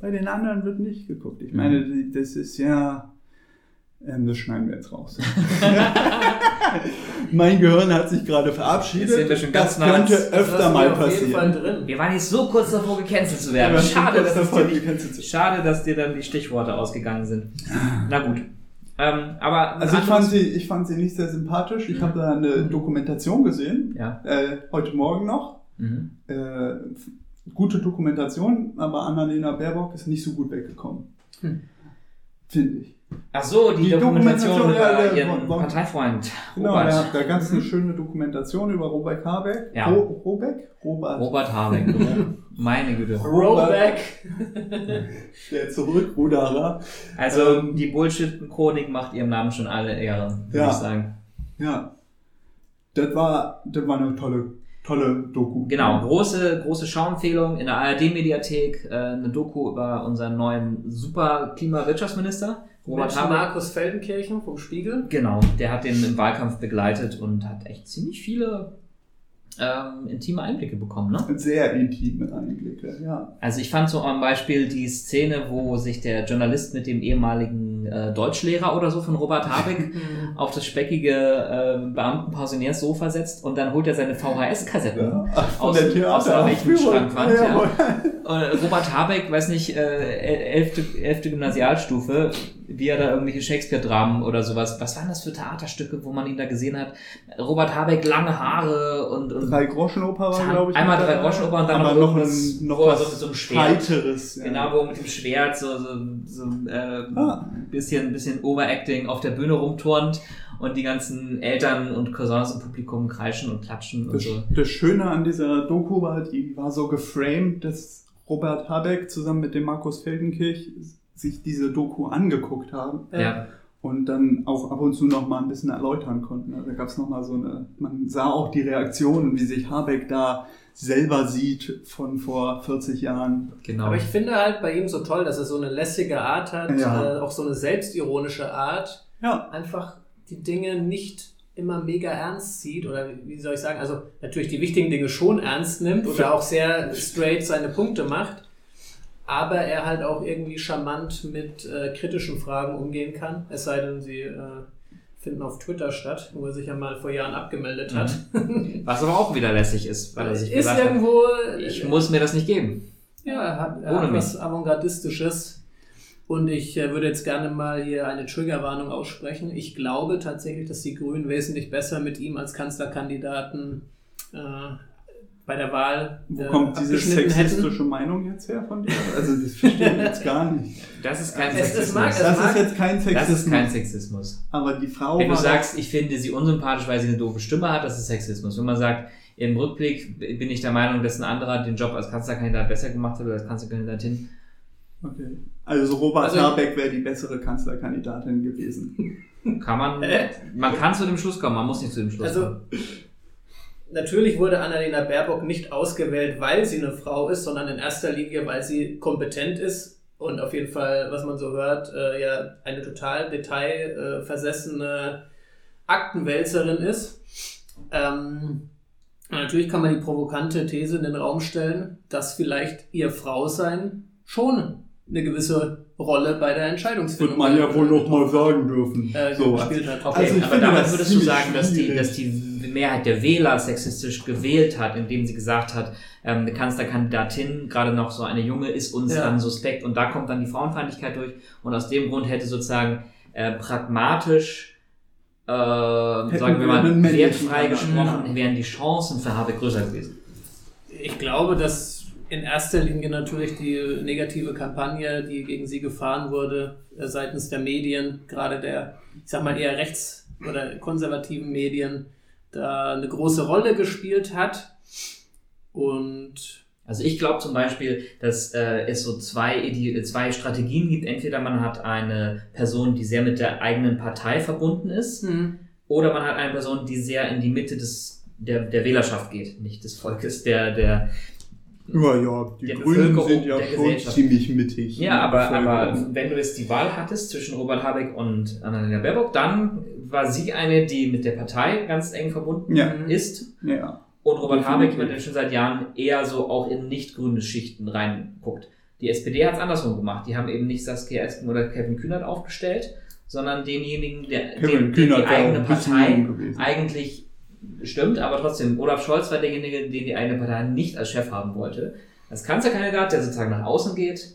Bei den anderen wird nicht geguckt. Ich Mhm. meine, das ist ja. Ähm, das schneiden wir jetzt raus. [LAUGHS] mein Gehirn hat sich gerade verabschiedet. Sind wir schon ganz das nah könnte Das öfter lassen mal passieren. drin. Wir waren jetzt so kurz davor, gecancelt zu werden. Schade, dass davor, dir nicht, gecancelt zu- schade, dass dir dann die Stichworte ausgegangen sind. Na gut. Ähm, aber Also ich fand, sie, ich fand sie nicht sehr sympathisch. Ich habe da eine Dokumentation gesehen, ja. äh, heute Morgen noch. Mhm. Äh, gute Dokumentation, aber Annalena Baerbock ist nicht so gut weggekommen. Hm. Finde ich. Ach so, die, Die Dokumentation, Dokumentation, über ihren von- Parteifreund Genau, Robert. ja, da es eine schöne Dokumentation über Robert Habeck. Ja. Ro Robeck? Robert. Robert Habeck. [LAUGHS] Meine Güte. Rollback. Der Zurückruderer. Also Ähm, die Bullshit-Chronik macht ihrem Namen schon alle Ehre, würde Ja. ich sagen. Ja. Das war, das war eine tolle, tolle Doku. Genau, große, große Schauempfehlung in der ARD-Mediathek, äh, eine Doku über unseren neuen super Klimawirtschaftsminister, Robert Habeck. Markus Feldenkirchen vom Spiegel. Genau, der hat den im Wahlkampf begleitet und hat echt ziemlich viele ähm, intime Einblicke bekommen. Ne? Sehr intime Einblicke, ja. Also ich fand so am Beispiel die Szene, wo sich der Journalist mit dem ehemaligen äh, Deutschlehrer oder so von Robert Habeck [LAUGHS] auf das speckige äh, Beamtenpensionärssofa setzt und dann holt er seine VHS-Kassette ja. Aus, aus der rechten Schrankwand. Ja. Ja. Und Robert Habeck, weiß nicht, äh, elfte, elfte Gymnasialstufe, wie er da irgendwelche Shakespeare-Dramen oder sowas. Was waren das für Theaterstücke, wo man ihn da gesehen hat? Robert Habeck, lange Haare und, und Drei Groschenoper glaube ich. einmal drei. Groschenoper und dann noch noch, ein, noch wo was so so einem Schwert- Heiteres. Ja. Genau, wo mit dem Schwert so, so, so äh, Ah. bisschen, bisschen Overacting auf der Bühne rumturnt und die ganzen Eltern und Cousins im Publikum kreischen und klatschen und Das, so. das Schöne an dieser Doku war, die war so geframed, dass Robert Habeck zusammen mit dem Markus Feldenkirch sich diese Doku angeguckt haben Ja. und dann auch ab und zu noch mal ein bisschen erläutern konnten. Also Da gab es noch mal so eine, man sah auch die Reaktionen, wie sich Habeck da selber sieht von vor 40 Jahren. genau. Aber ich finde halt bei ihm so toll, dass er so eine lässige Art hat, Ja. äh, auch so eine selbstironische Art, Ja, einfach die Dinge nicht immer mega ernst sieht oder wie soll ich sagen, also natürlich die wichtigen Dinge schon ernst nimmt oder auch sehr straight seine Punkte macht, aber er halt auch irgendwie charmant mit äh, kritischen Fragen umgehen kann, es sei denn, sie äh, finden auf Twitter statt, wo er sich ja mal vor Jahren abgemeldet hat. Was aber auch wieder lässig ist, weil er sich ist gesagt hat, irgendwo ich muss mir das nicht geben. Ja, er hat, er Ohne hat was Avantgardistisches. Und ich äh, würde jetzt gerne mal hier eine Triggerwarnung aussprechen. Ich glaube tatsächlich, dass die Grünen wesentlich besser mit ihm als Kanzlerkandidaten äh, bei der Wahl wo äh, kommt diese sexistische Meinung jetzt her von dir? Also das verstehe ich jetzt gar nicht. Das ist kein Es- es Sexismus. mag- es Das mag- ist jetzt kein das Sexismus. ist kein Sexismus. aber die Frau Wenn du sagst, ich finde sie unsympathisch, weil sie eine doofe Stimme hat, das ist Sexismus. Wenn man sagt, im Rückblick bin ich der Meinung, dass ein anderer den Job als Kanzlerkandidat besser gemacht hat oder als Kanzlerkandidatin, Okay. Also Robert Also- Habeck wäre die bessere Kanzlerkandidatin gewesen. kann man, Äh? man kann zu dem Schluss kommen, man muss nicht zu dem Schluss Also, kommen. Natürlich wurde Annalena Baerbock nicht ausgewählt, weil sie eine Frau ist, sondern in erster Linie, weil sie kompetent ist und auf jeden Fall, was man so hört, äh, ja eine total detailversessene Aktenwälzerin ist. Ähm, natürlich kann man die provokante These in den Raum stellen, dass vielleicht ihr Frausein schon eine gewisse Rolle bei der Entscheidungsfindung sagen dürfen. äh, so. Okay, Also ich aber finde damit das würdest du sagen, dass die, dass die Mehrheit der Wähler sexistisch gewählt hat, indem sie gesagt hat, ähm, eine Kanzlerkandidatin, gerade noch so eine junge, ist uns Ja. dann suspekt und da kommt dann die Frauenfeindlichkeit durch und aus dem Grund hätte sozusagen äh, pragmatisch, äh, sagen wir mal, wertfrei gesprochen, wären die Chancen für Habeck größer gewesen. Ich glaube, dass in erster Linie natürlich die negative Kampagne, die gegen sie gefahren wurde, äh, seitens der Medien, gerade der, ich sag mal eher rechts- oder konservativen Medien, da eine große Rolle gespielt hat. Und Also ich glaube zum Beispiel, dass äh, es so zwei, Ide zwei Strategien gibt. Entweder man hat eine Person, die sehr mit der eigenen Partei verbunden ist, oder man hat eine Person, die sehr in die Mitte des, der, der Wählerschaft geht, nicht des Volkes, der, der Ja, ja, die Grünen sind ja schon ziemlich mittig. Ja, aber, aber wenn du jetzt die Wahl hattest zwischen Robert Habeck und Annalena Baerbock, dann war sie eine, die mit der Partei ganz eng verbunden Ja. ist. Ja. Und Robert. Habeck, jemand, der schon seit Jahren eher so auch in nicht grüne Schichten reinguckt. Die SPD hat es andersrum gemacht. Die haben eben nicht Saskia Esken oder Kevin Kühnert aufgestellt, sondern denjenigen, der Kevin den, den die eigene Partei eigentlich stimmt, aber trotzdem, Olaf Scholz war derjenige, den die eigene Partei nicht als Chef haben wollte. Als Kanzlerkandidat, der sozusagen nach außen geht,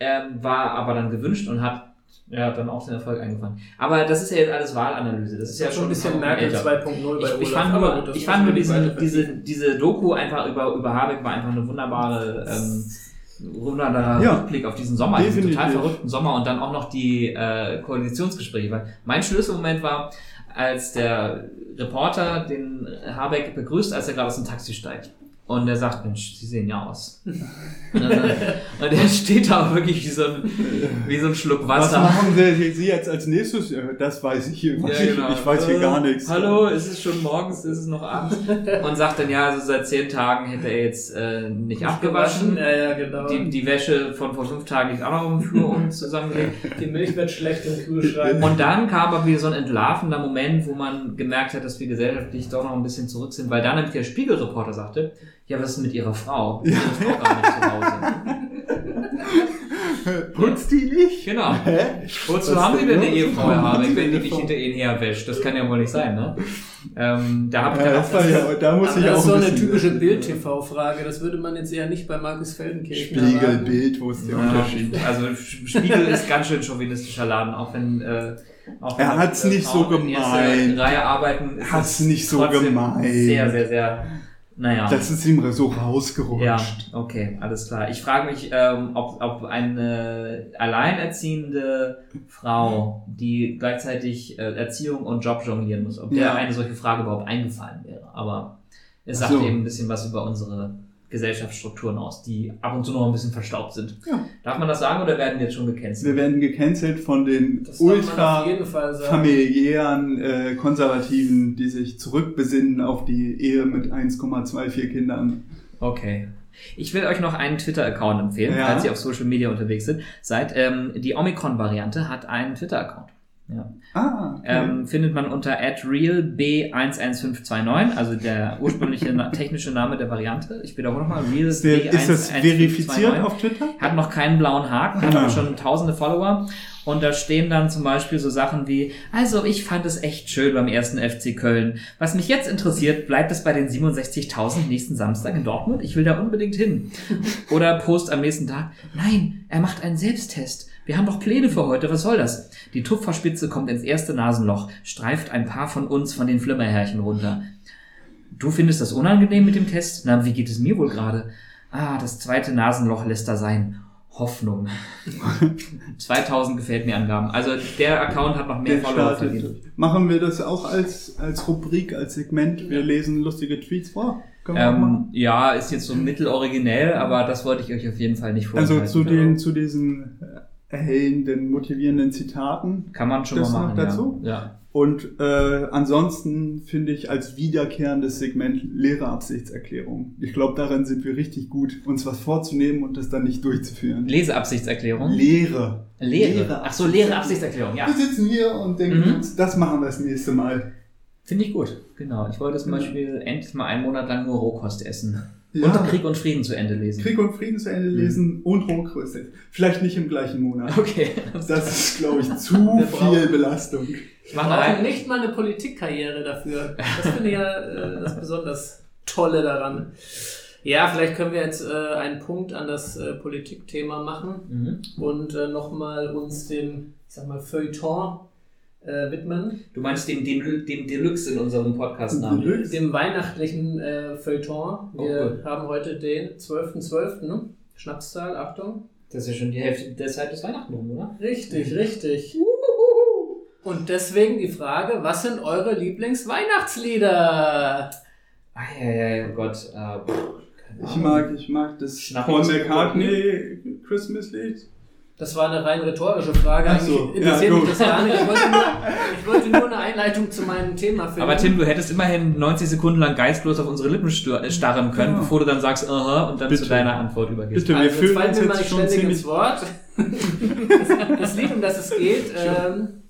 ähm, war aber dann gewünscht und hat Ja, dann auch den Erfolg eingefahren. Aber das ist ja jetzt alles Wahlanalyse. Das ist ja schon ein bisschen Merkel Merkel 2.0 bei Ich, ich Olaf, fand aber nur, gut, das ich fand nur diesen, diese, diese Doku einfach über, über Habeck war einfach eine wunderbare, ähm, wunderbarer Ja. Rückblick auf diesen Sommer, diesen Definitiv. total verrückten Sommer und dann auch noch die äh, Koalitionsgespräche. Weil mein Schlüsselmoment war, als der Reporter den Habeck begrüßt, als er gerade aus dem Taxi steigt. Und er sagt, Mensch, Sie sehen ja aus. und, [LAUGHS] und er steht da wirklich wie so ein, wie so ein Schluck Was Wasser. machen Sie, Sie jetzt als nächstes? Ja, Das weiß ich hier. Ja, ich, genau. ich weiß hier Äh, gar nichts. Hallo, ist es schon morgens, ist es noch abends? Und sagt dann, ja, also seit zehn Tagen hätte er jetzt äh, nicht abgewaschen. Ja, ja, genau. Die, die Wäsche von vor fünf Tagen liegt auch noch im Flur [LAUGHS] um zusammengelegt. Die Milch wird schlecht im Kühlschrank. Und dann kam aber wieder so ein entlarvender Moment, wo man gemerkt hat, dass wir gesellschaftlich doch noch ein bisschen zurück sind, weil dann nämlich der Spiegelreporter sagte, ja, was ist mit ihrer Frau? [LAUGHS] Die ist doch gar nicht zu Hause. Putzt die nicht? Genau. Hä? Wozu Was haben Sie denn eine? Ehefrau, Herr Habeck, wenn die Frau. [LAUGHS] hinter Ihnen herwäscht? Das kann ja wohl nicht sein, ne? Ähm, da hab ich Ja, das war ja, da muss Aber ich das auch ist so ein eine typische Bild-TV-Frage. Das würde man jetzt eher nicht bei Markus Feldenkirchen erwarten. Spiegelbild, wo ist der Ja, Unterschied? Also Spiegel ist ganz schön chauvinistischer Laden, auch wenn äh, auch wenn Er hat's äh, nicht so gemeint. Reihe arbeiten. Hat's es nicht so gemeint. Sehr, sehr, sehr. Naja. Das ist ihm so rausgerutscht. ja, okay, alles klar. Ich frage mich, ähm, ob, ob eine alleinerziehende Frau, die gleichzeitig äh, Erziehung und Job jonglieren muss, ob der Ja. eine solche Frage überhaupt eingefallen wäre. Aber es sagt so. eben ein bisschen was über unsere Gesellschaftsstrukturen aus, die ab und zu noch ein bisschen verstaubt sind. Ja. Darf man das sagen oder werden die jetzt schon gecancelt? Wir werden gecancelt von den Das ultra familiären äh, Konservativen, die sich zurückbesinnen auf die Ehe mit 1,24 Kindern. Okay. Ich will euch noch einen Twitter-Account empfehlen, Ja. falls ihr auf Social Media unterwegs sind. Seid, ähm, die Omikron-Variante hat einen Twitter-Account. Ja. Ah, okay. Ähm, findet man unter realb11529, also der ursprüngliche technische Name der Variante. Ich wiederhole nochmal, ist, der, ist das verifiziert auf Twitter? Hat noch keinen blauen Haken, hat Ah. aber schon tausende Follower. Und da stehen dann zum Beispiel so Sachen wie, also ich fand es echt schön beim ersten FC Köln. Was mich jetzt interessiert, bleibt es bei den 67.000 nächsten Samstag in Dortmund? Ich will da unbedingt hin. Oder Post am nächsten Tag, nein, er macht einen Selbsttest. Wir haben doch Pläne für heute, was soll das? Die Tupferspitze kommt ins erste Nasenloch, streift ein paar von uns von den Flimmerhärchen runter. Du findest das unangenehm mit dem Test? Na, wie geht es mir wohl gerade? Ah, das zweite Nasenloch lässt da sein. Hoffnung. [LAUGHS] 2000 gefällt mir Angaben. Also der Account hat noch mehr Follower verdient. Machen wir das auch als, als Rubrik, als Segment? Wir lesen lustige Tweets vor? Ähm, ja, ist jetzt so mitteloriginell, aber das wollte ich euch auf jeden Fall nicht vorenthalten. Also zu den, zu diesen äh, erhellenden, motivierenden Zitaten. Kann man schon das mal noch machen. dazu? Ja. ja. Und äh, ansonsten finde ich als wiederkehrendes Segment Lehrerabsichtserklärung. Ich glaube, daran sind wir richtig gut, uns was vorzunehmen und das dann nicht durchzuführen. Leseabsichtserklärung. Lehre. Lehre. Ach so, leere Absichtserklärung, ja. Wir sitzen hier und denken Mhm. das machen wir das nächste Mal. Finde ich gut. Genau. Ich wollte zum Beispiel endlich mal einen Monat lang nur Rohkost essen. Ja. Und Krieg und Frieden zu Ende lesen. Krieg und Frieden zu Ende lesen und Rohkröste. Vielleicht nicht im gleichen Monat. Okay. Das ist, glaube ich, [LAUGHS] zu Wir viel brauchen- Belastung. Ich mache nicht mal eine Politikkarriere dafür. Das [LAUGHS] finde ich ja äh, das besonders Tolle daran. Ja, vielleicht können wir jetzt äh, einen Punkt an das äh, Politikthema machen Mhm. und äh, nochmal uns dem, ich sag mal, Feuilleton äh, widmen. Du meinst den, den, den Deluxe in unserem Podcast-Namen? Deluxe? Dem weihnachtlichen äh, Feuilleton. Oh, Wir cool. haben heute den 12.12., ne? Schnapszahl, Achtung. Das ist ja schon die Hälfte der Zeit des Weihnachten rum, oder? Richtig, richtig. Und deswegen die Frage, was sind eure Lieblingsweihnachtslieder? Eieiei, oh Gott. Äh, pff, keine Ich mag, ich mag das Paul McCartney Christmas-Lied. Das war eine rein rhetorische Frage. Ach so, Eigentlich interessiert ja, mich das gar nicht. Ich wollte, nur, [LAUGHS] ich wollte nur eine Einleitung zu meinem Thema finden. Aber Tim, du hättest immerhin 90 Sekunden lang geistlos auf unsere Lippen äh, starren können, Ja. bevor du dann sagst, aha, und dann Bitte. zu deiner Antwort übergehst. Bitte, wir also, fühlen fallen uns mal jetzt nicht schon ständig ziemlich... ins Wort. [LAUGHS] Das, das Lied, um das es geht, ähm,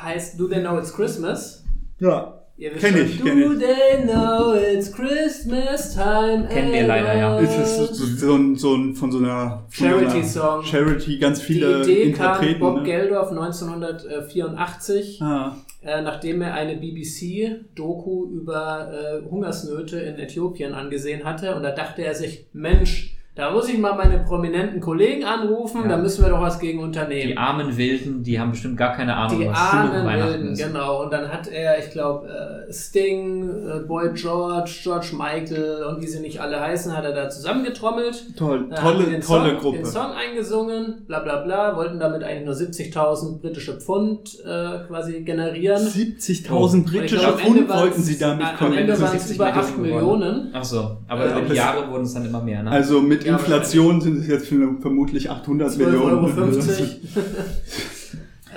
heißt Do They Know It's Christmas? Ja, Ihr wisst Kenn schon, ich, kenn Do ich. they know it's Christmas time? Kennen wir leider, ja. es ist so, so, ein, so ein, von so einer... Charity-Song. Charity, ganz Die viele Idee kam Interpreten. Bob ne? Geldorf 1984. Ah, äh, nachdem er eine BBC-Doku über äh, Hungersnöte in Äthiopien angesehen hatte. Und da dachte er sich, Mensch, Da muss ich mal meine prominenten Kollegen anrufen, Ja. da müssen wir doch was gegen unternehmen. Die armen Wilden, die haben bestimmt gar keine Ahnung, Die was armen Weihnachten Wilden, ist. genau. Und dann hat er, ich glaube, äh, Sting, äh, Boy George, George Michael und wie sie nicht alle heißen, hat er da zusammengetrommelt. Toll, Da tolle, den tolle Song, Gruppe. Den Song eingesungen, bla bla bla, wollten damit eigentlich nur 70.000 britische Pfund äh, quasi generieren. 70.000 Und ich britische glaub, am Ende Pfund wollten sie damit Am kommen. Ende so waren es 70 über 8 Millionen Millionen. Ach so, aber Ja, über die Jahre wurden es dann immer mehr, ne? Also mit Inflation sind es jetzt vermutlich 800 Millionen. 12,50 Euro.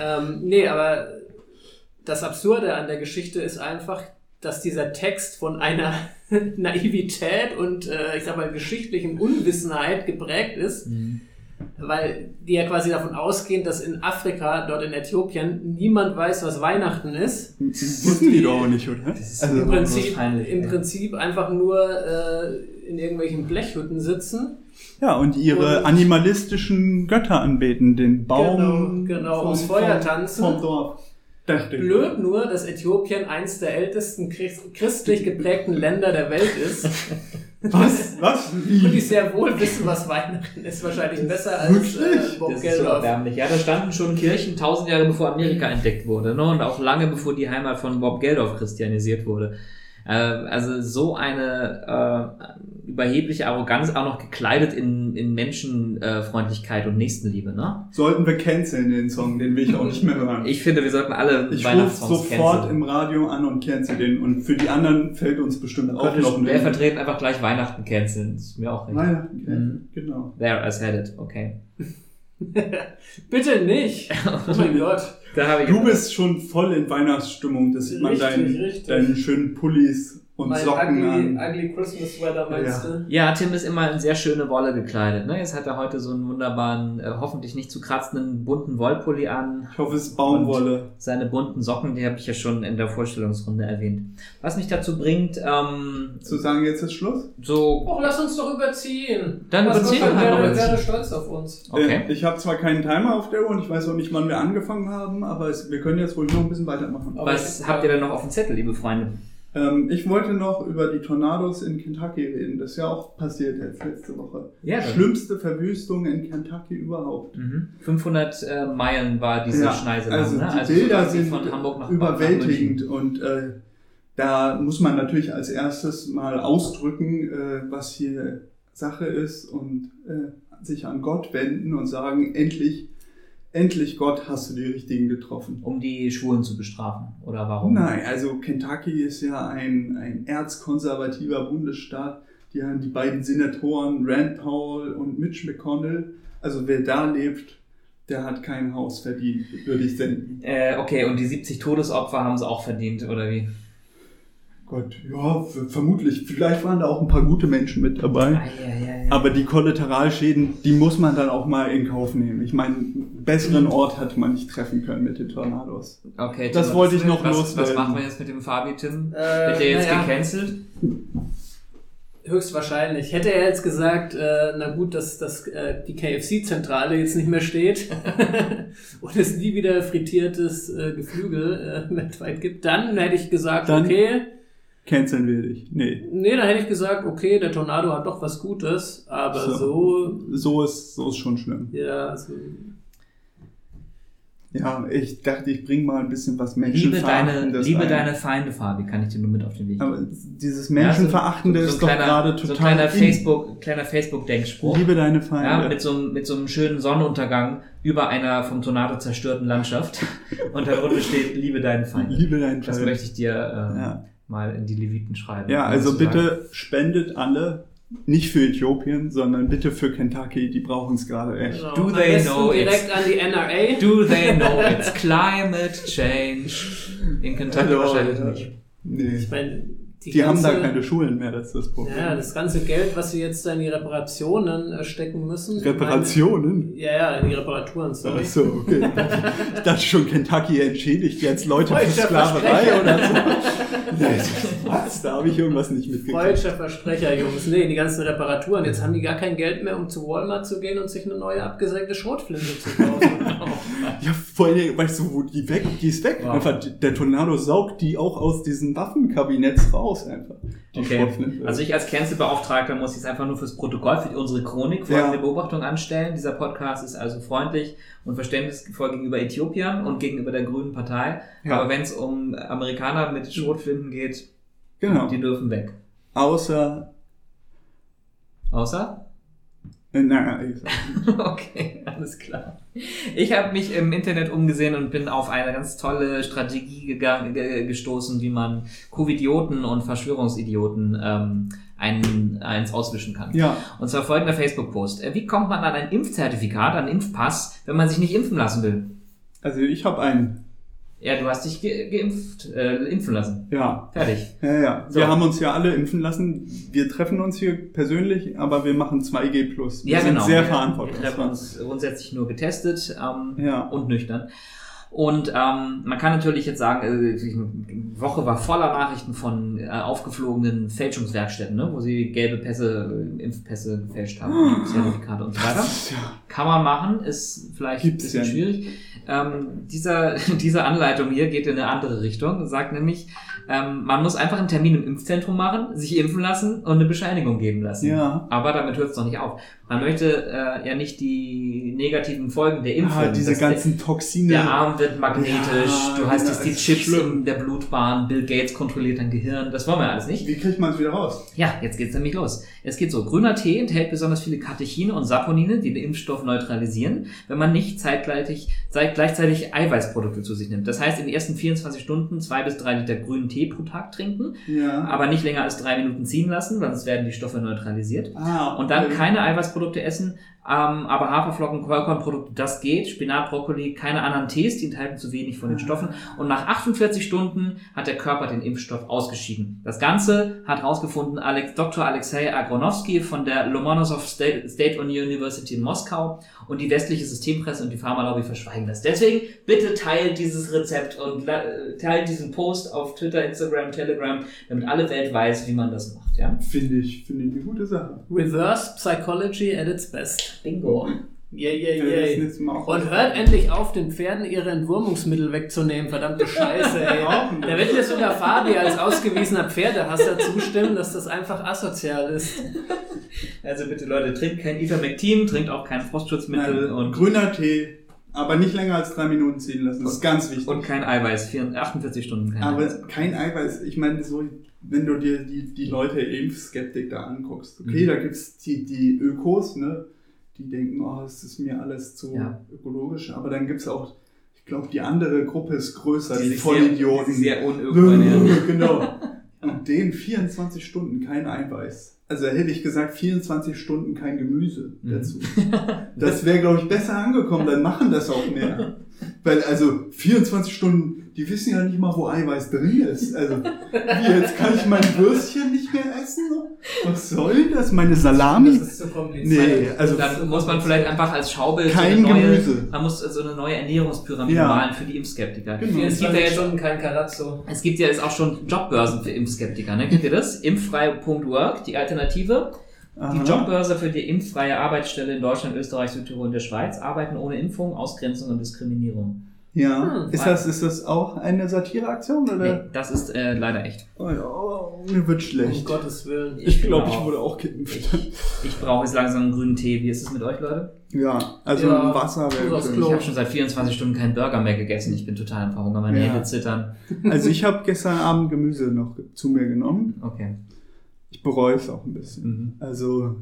[LAUGHS] ähm, nee, aber das Absurde an der Geschichte ist einfach, dass dieser Text von einer [LAUGHS] Naivität und äh, ich sag mal geschichtlichen Unwissenheit geprägt ist, Mhm. weil die ja quasi davon ausgehen, dass in Afrika, dort in Äthiopien, niemand weiß, was Weihnachten ist. Das wussten die doch auch nicht, oder? Das ist Also, Im Prinzip, peinlich, im. Prinzip einfach nur äh, in irgendwelchen Blechhütten sitzen. Ja, und ihre Und- animalistischen Götter anbeten, den Baum. Genau, genau, vom- ums Feuer tanzen. Vom Dorf. Dachte ich. Blöd nur, dass Äthiopien eins der ältesten christ- christlich geprägten Länder der Welt ist. [LAUGHS] Was? Was? Und Wie? die sehr wohl wissen, was Weihnachten ist. Wahrscheinlich besser als äh? Bob Das ist so Geldof. erbärmlich. Ja, da standen schon Kirchen tausend Jahre bevor Amerika entdeckt wurde, ne? Und auch lange bevor die Heimat von Bob Geldof christianisiert wurde. Äh, also so eine äh, überhebliche Arroganz, auch noch gekleidet in, in Menschenfreundlichkeit und Nächstenliebe, ne? Sollten wir canceln den Song, den will ich auch nicht mehr hören. Ich finde, wir sollten alle Ich rufe Weihnachtssongs sofort canceln. im Radio an und cancel den. Und für die anderen fällt uns bestimmt auch noch ein vertreten einfach gleich Weihnachten canceln. Das ist mir auch recht. Weihnachten, Mhm. genau. There, I said it. Okay. [LAUGHS] Bitte nicht. [LAUGHS] Oh mein Gott. Du bist schon voll in Weihnachtsstimmung. Das sieht man Richtig, deinen, richtig. deinen schönen Pullis und Mein Socken ugly, an. ugly Christmas Sweater meinst Ja. du? Ja, Tim ist immer in sehr schöne Wolle gekleidet. Ne? Jetzt hat er heute so einen wunderbaren, äh, hoffentlich nicht zu kratzenden, bunten Wollpulli an. Ich hoffe, es ist Baumwolle. Seine bunten Socken, die habe ich ja schon in der Vorstellungsrunde erwähnt. Was mich dazu bringt, ähm, Zu sagen, jetzt ist Schluss? so, Och, lass uns doch überziehen. Dann Was überziehen wir halt noch ein wäre stolz auf uns. okay. Äh, ich habe zwar keinen Timer auf der Uhr und ich weiß auch nicht, wann wir angefangen haben, aber es, wir können jetzt wohl noch ein bisschen weitermachen. Aber Was ich- habt ihr denn noch auf dem Zettel, liebe Freunde? Ähm, ich wollte noch über die Tornados in Kentucky reden. Das ist ja auch passiert jetzt letzte Woche. Ja, Schlimmste Verwüstung in Kentucky überhaupt. Mhm. 500 äh, Meilen war diese Schneise lang, also ne? die Also Bilder sind von Hamburg nach überwältigend nach und äh, da muss man natürlich als erstes mal ausdrücken, äh, was hier Sache ist und äh, sich an Gott wenden und sagen, endlich, endlich Gott, hast du die Richtigen getroffen. Um die Schwulen zu bestrafen, oder warum? Nein, also Kentucky ist ja ein, ein erzkonservativer Bundesstaat. Die haben die beiden Senatoren Rand Paul und Mitch McConnell. Also wer da lebt, der hat kein Haus verdient, würde ich denken. Äh, okay, und die 70 Todesopfer haben sie auch verdient, oder wie? Gott, ja, vermutlich. Vielleicht waren da auch ein paar gute Menschen mit dabei. Ah, ja, ja, ja. Aber die Kollateralschäden, die muss man dann auch mal in Kauf nehmen. Ich meine, einen besseren Ort hätte man nicht treffen können mit den Tornados. Okay, Das Tim, wollte ich noch was, loswerden. Was machen wir jetzt mit dem Fabi, Tim? Äh, Wird der jetzt naja. gecancelt? Höchstwahrscheinlich. Hätte er jetzt gesagt, äh, na gut, dass, dass äh, die KFC-Zentrale jetzt nicht mehr steht [LAUGHS] und es nie wieder frittiertes äh, Geflügel äh, weltweit gibt, dann hätte ich gesagt, Dann- okay, Canceln will ich. Nee. nee, dann hätte ich gesagt, okay, der Tornado hat doch was Gutes, aber So. so, So ist, so ist schon schlimm. ja, also, Ja, ich dachte, ich bringe mal ein bisschen was Liebe deine, Menschenverachtendes liebe ein. deine Feinde, Fabi, kann ich dir nur mit auf den Weg Aber geben. dieses Menschenverachtende Ja, so- so ist ein doch kleiner- gerade So ein total kleiner in. Facebook, kleiner Facebook-Denkspruch. Liebe deine Ja, Feinde. mit so, einem, mit so einem schönen Sonnenuntergang über einer vom Tornado zerstörten Landschaft. [LAUGHS] Und darunter steht, liebe deinen Feind. Liebe deinen Das Feinde. möchte ich dir äh, Ja. Mal in die Leviten schreiben. Ja, also bitte spendet alle, nicht für Äthiopien, sondern bitte für Kentucky, die brauchen es gerade echt. genau. Do they know direkt an die NRA. Do they know it's climate change? In Kentucky Also, wahrscheinlich nicht. Nee. Ich meine, die, Die haben da keine Schulen mehr, das ist das Problem. Ja, das ganze Geld, was sie jetzt da in die Reparationen äh, stecken müssen. Reparationen? Meine, ja, ja, in die Reparaturen, sorry. Ach so, okay. [LAUGHS] Ich dachte schon, Kentucky entschädigt jetzt Leute für Sklaverei oder so. Nee, Was? Da habe ich irgendwas nicht mitgekriegt. Freudscher Versprecher, Jungs. Nee, die ganzen Reparaturen. Jetzt haben die gar kein Geld mehr, um zu Walmart zu gehen und sich eine neue abgesägte Schrotflinte zu kaufen. [LAUGHS] Ja, vor allem, weißt du, wo die weg, die ist weg. Wow. Einfach, der Tornado saugt die auch aus diesen Waffenkabinetts raus. Raus einfach. Die Okay. Also ich als Cancel-Beauftragter muss jetzt einfach nur fürs Protokoll, für unsere Chronik folgende Ja. Beobachtung anstellen. Dieser Podcast ist also freundlich und verständnisvoll gegenüber Äthiopiern und gegenüber der Grünen Partei. Ja. Aber wenn es um Amerikaner mit Schrotflinten geht, genau. die dürfen weg. Außer, Außer? naja, ich sag- [LAUGHS] Okay, alles klar. Ich habe mich im Internet umgesehen und bin auf eine ganz tolle Strategie gegangen, ge gestoßen, wie man Covidioten und Verschwörungsidioten ähm, ein, eins auswischen kann. ja, Und zwar folgender Facebook-Post. Äh, Wie kommt man an ein Impfzertifikat, an einen Impfpass, wenn man sich nicht impfen lassen will? also ich habe einen. Ja, du hast dich ge geimpft, äh, impfen lassen. Ja, Fertig. ja, ja. So. Wir haben uns ja alle impfen lassen. Wir treffen uns hier persönlich, aber wir machen 2G+. Wir ja, sind genau. sehr verantwortungsvoll. Wir treffen uns grundsätzlich nur getestet ähm, Ja. und nüchtern. Und ähm, man kann natürlich jetzt sagen, äh, die Woche war voller Nachrichten von äh, aufgeflogenen Fälschungswerkstätten, ne, wo sie gelbe Pässe, äh, Impfpässe gefälscht haben, Zertifikate [GASPS] und so weiter. Ja. Kann man machen, ist vielleicht Gibt's ein bisschen ja schwierig. Ähm, dieser, [LAUGHS] diese Anleitung hier geht in eine andere Richtung. Sagt nämlich, ähm, man muss einfach einen Termin im Impfzentrum machen, sich impfen lassen und eine Bescheinigung geben lassen. Ja. Aber damit hört es doch nicht auf. Man möchte äh, ja nicht die negativen Folgen der Impfung. Ah, diese ganzen Toxine. der, der Arm wird magnetisch, Ja, du hast jetzt die Chips schlimm. in der Blutbahn, Bill Gates kontrolliert dein Gehirn. Das wollen wir alles nicht. Wie kriegt man es wieder raus? Ja, jetzt geht's nämlich los. Es geht so. Grüner Tee enthält besonders viele Katechine und Saponine, die den Impfstoff neutralisieren, wenn man nicht zeitgleichzeitig, zeit- gleichzeitig Eiweißprodukte zu sich nimmt. Das heißt, in den ersten 24 Stunden zwei bis drei Liter grünen Tee pro Tag trinken, Ja. aber nicht länger als drei Minuten ziehen lassen, sonst werden die Stoffe neutralisiert. Ah, Und dann okay. keine Eiweißprodukte essen, ähm, aber Haferflocken, Vollkornprodukte, das geht. Spinat, Brokkoli, keine anderen Tees, die enthalten zu wenig von den Stoffen. Und nach 48 Stunden hat der Körper den Impfstoff ausgeschieden. Das Ganze hat herausgefunden Alex, Dr. Alexei Agronovsky von der Lomonosov State, State University in Moskau und die westliche Systempresse und die Pharmalobby verschweigen das. Deswegen bitte teilt dieses Rezept und äh, teilt diesen Post auf Twitter, Instagram, Telegram, damit alle Welt weiß, wie man das macht. Ja? Finde ich, finde ich eine gute Sache. Reverse Psychology at its best. Bingo. Yeah, yeah, yeah. Und hört endlich auf, den Pferden ihre Entwurmungsmittel wegzunehmen. Verdammte Scheiße, [LAUGHS] ey. Da wird mir sogar Fabi als ausgewiesener Pferdehasser zustimmen, dass das einfach asozial ist. Also bitte Leute, trinkt kein Ivermectin, trinkt auch kein Frostschutzmittel Nein, und, grüner Tee, aber nicht länger als drei Minuten ziehen lassen. Das ist ganz wichtig. und kein Eiweiß. 4, 48 Stunden kein aber Eiweiß. kein Eiweiß. Ich meine, so, wenn du dir die, die Leute Impfskeptik da anguckst, okay, Mhm. da gibt's die, die Ökos, ne, die denken, oh, es ist mir alles zu Ja. ökologisch, aber dann gibt's auch, ich glaube, die andere Gruppe ist größer, die, sich Vollidioten. Sehr, sehr unöko ernähren. genau. Und den 24 Stunden kein Eiweiß. Also hätte ich gesagt, 24 Stunden kein Gemüse Mhm. dazu. [LAUGHS] Das wäre, glaube ich, besser angekommen, dann machen das auch mehr. Weil also 24 Stunden, die wissen ja nicht mal, wo Eiweiß drin ist. Also, wie jetzt kann ich mein Würstchen nicht mehr essen? Was soll das? Meine Salami? Das ist zu kompliziert. Nee, also dann muss man vielleicht einfach als Schaubild Kein so eine neue, Gemüse. man muss so eine neue Ernährungspyramide Ja. malen für die Impfskeptiker. Genau. Es gibt ja 24 jetzt Stunden kein Karazzo. Es gibt ja jetzt auch schon Jobbörsen für Impfskeptiker, ne? Kennt ihr das? Impffrei.work, die Alternative. Die Aha. Jobbörse für die impffreie Arbeitsstelle in Deutschland, Österreich, Südtirol und der Schweiz arbeiten ohne Impfung, Ausgrenzung und Diskriminierung. Ja. Hm. Ist das, ist das auch eine Satireaktion Nee, oder? das ist äh, leider echt. Oh, ja, oh, mir wird Um schlecht. Gottes Willen. Ich glaube, bin ich wurde auch geimpft. Ich, ich brauche jetzt langsam einen grünen Tee. Wie ist es mit euch, Leute? Ja, also Ja, Wasser wäre. Ich habe schon seit 24 Stunden keinen Burger mehr gegessen. Ich bin total am Verhungern. Meine Ja. Hände zittern. Also ich habe gestern Abend Gemüse noch zu mir genommen. Okay. Ich bereue es auch ein bisschen. Mhm. Also,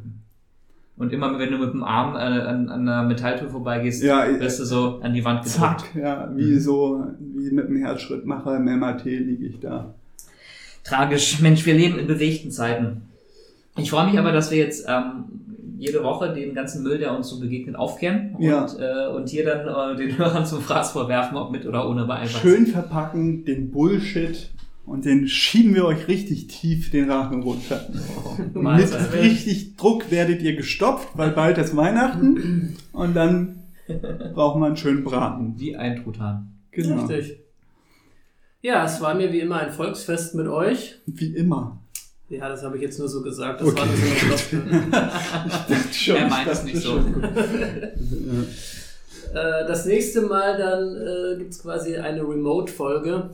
Und immer, wenn du mit dem Arm äh, an, an einer Metalltür vorbeigehst, Ja, äh, wirst du so an die Wand gedrückt. zack, ja, wie Mhm. so, wie mit einem Herzschrittmacher im MRT liege ich da. Tragisch. Mensch, wir leben in bewegten Zeiten. Ich freue mich aber, dass wir jetzt ähm, jede Woche den ganzen Müll, der uns so begegnet, aufkehren und, Ja. äh, und hier dann äh, den Hörern zum Fraß vorwerfen, ob mit oder ohne Eiweiß. Schön verpacken, den Bullshit und den schieben wir euch richtig tief den Rachen runter. [LAUGHS] Mit Mahlzeit. richtig Druck werdet ihr gestopft, weil bald ist Weihnachten und dann braucht man einen schönen Braten. Wie ein Truthahn. Genau. Richtig. Ja, es war mir wie immer ein Volksfest mit euch. Wie immer. Ja, das habe ich jetzt nur so gesagt. Das Okay. war nur so eine Floskel. [LAUGHS] Schon, Er meint ich es dachte nicht so. [LAUGHS] Äh, das nächste Mal dann äh, gibt es quasi eine Remote-Folge.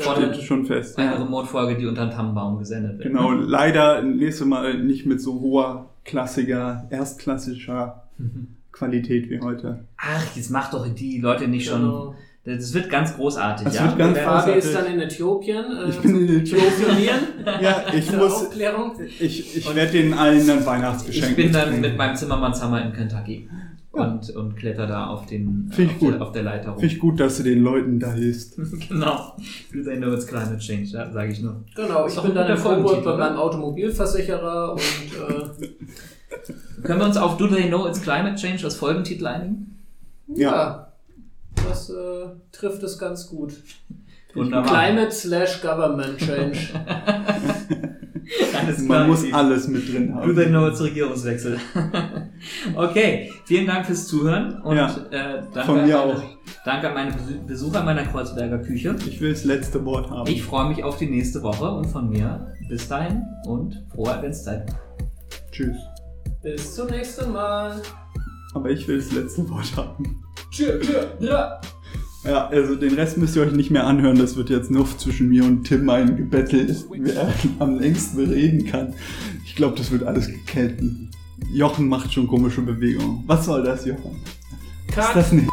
Von Steht schon fest. Eine Ja. Remote-Folge, die unter den Tannenbaum gesendet wird. Genau, leider nächstes Mal nicht mit so hoher, klassiger, erstklassischer Qualität wie heute. Ach, jetzt macht doch die Leute nicht schon. Genau. Das wird ganz großartig, Das ja? wird ganz Wir Fabi ist dann in Äthiopien. Äh, Ich bin in Äthiopien. [LAUGHS] Ja, ich muss, Aufklärung. ich, ich werde denen allen ein Weihnachtsgeschenk Ich bin dann mit meinem Zimmermannshammer in Kentucky und, und kletter da auf, den, Find auf, gut. Der, auf der Leiter rum. Finde ich gut, dass du den Leuten da hilfst. [LAUGHS] genau. Do they know it's climate change, ja, sage ich nur. Genau, ich bin dann in Folgentitel, bei meinem Automobilversicherer und äh, [LAUGHS] Können wir uns auf Do they know it's climate change als Folgentitel einigen? Ja. ja, das äh, trifft es ganz gut. Wunderbar. Climate slash Government Change. [LAUGHS] Alles klar. Man muss alles mit drin haben. know it's Regierungswechsel? [LAUGHS] okay, vielen Dank fürs Zuhören und Ja, äh, danke, von an mir meine, auch. danke an meine Besu- Besucher meiner Kreuzberger Küche. Ich will das letzte Wort haben. Ich freue mich auf die nächste Woche und von mir bis dahin und frohe Adventszeit. Tschüss. Bis zum nächsten Mal. Aber ich will das letzte Wort haben. Tschö, tschö, ja. Ja, also den Rest müsst ihr euch nicht mehr anhören. Das wird jetzt nur zwischen mir und Tim ein Gebettel, wer [LAUGHS] am längsten reden kann. Ich glaube, das wird alles gekälten. Jochen macht schon komische Bewegungen. Was soll das, Jochen? Ist Cut. das nicht?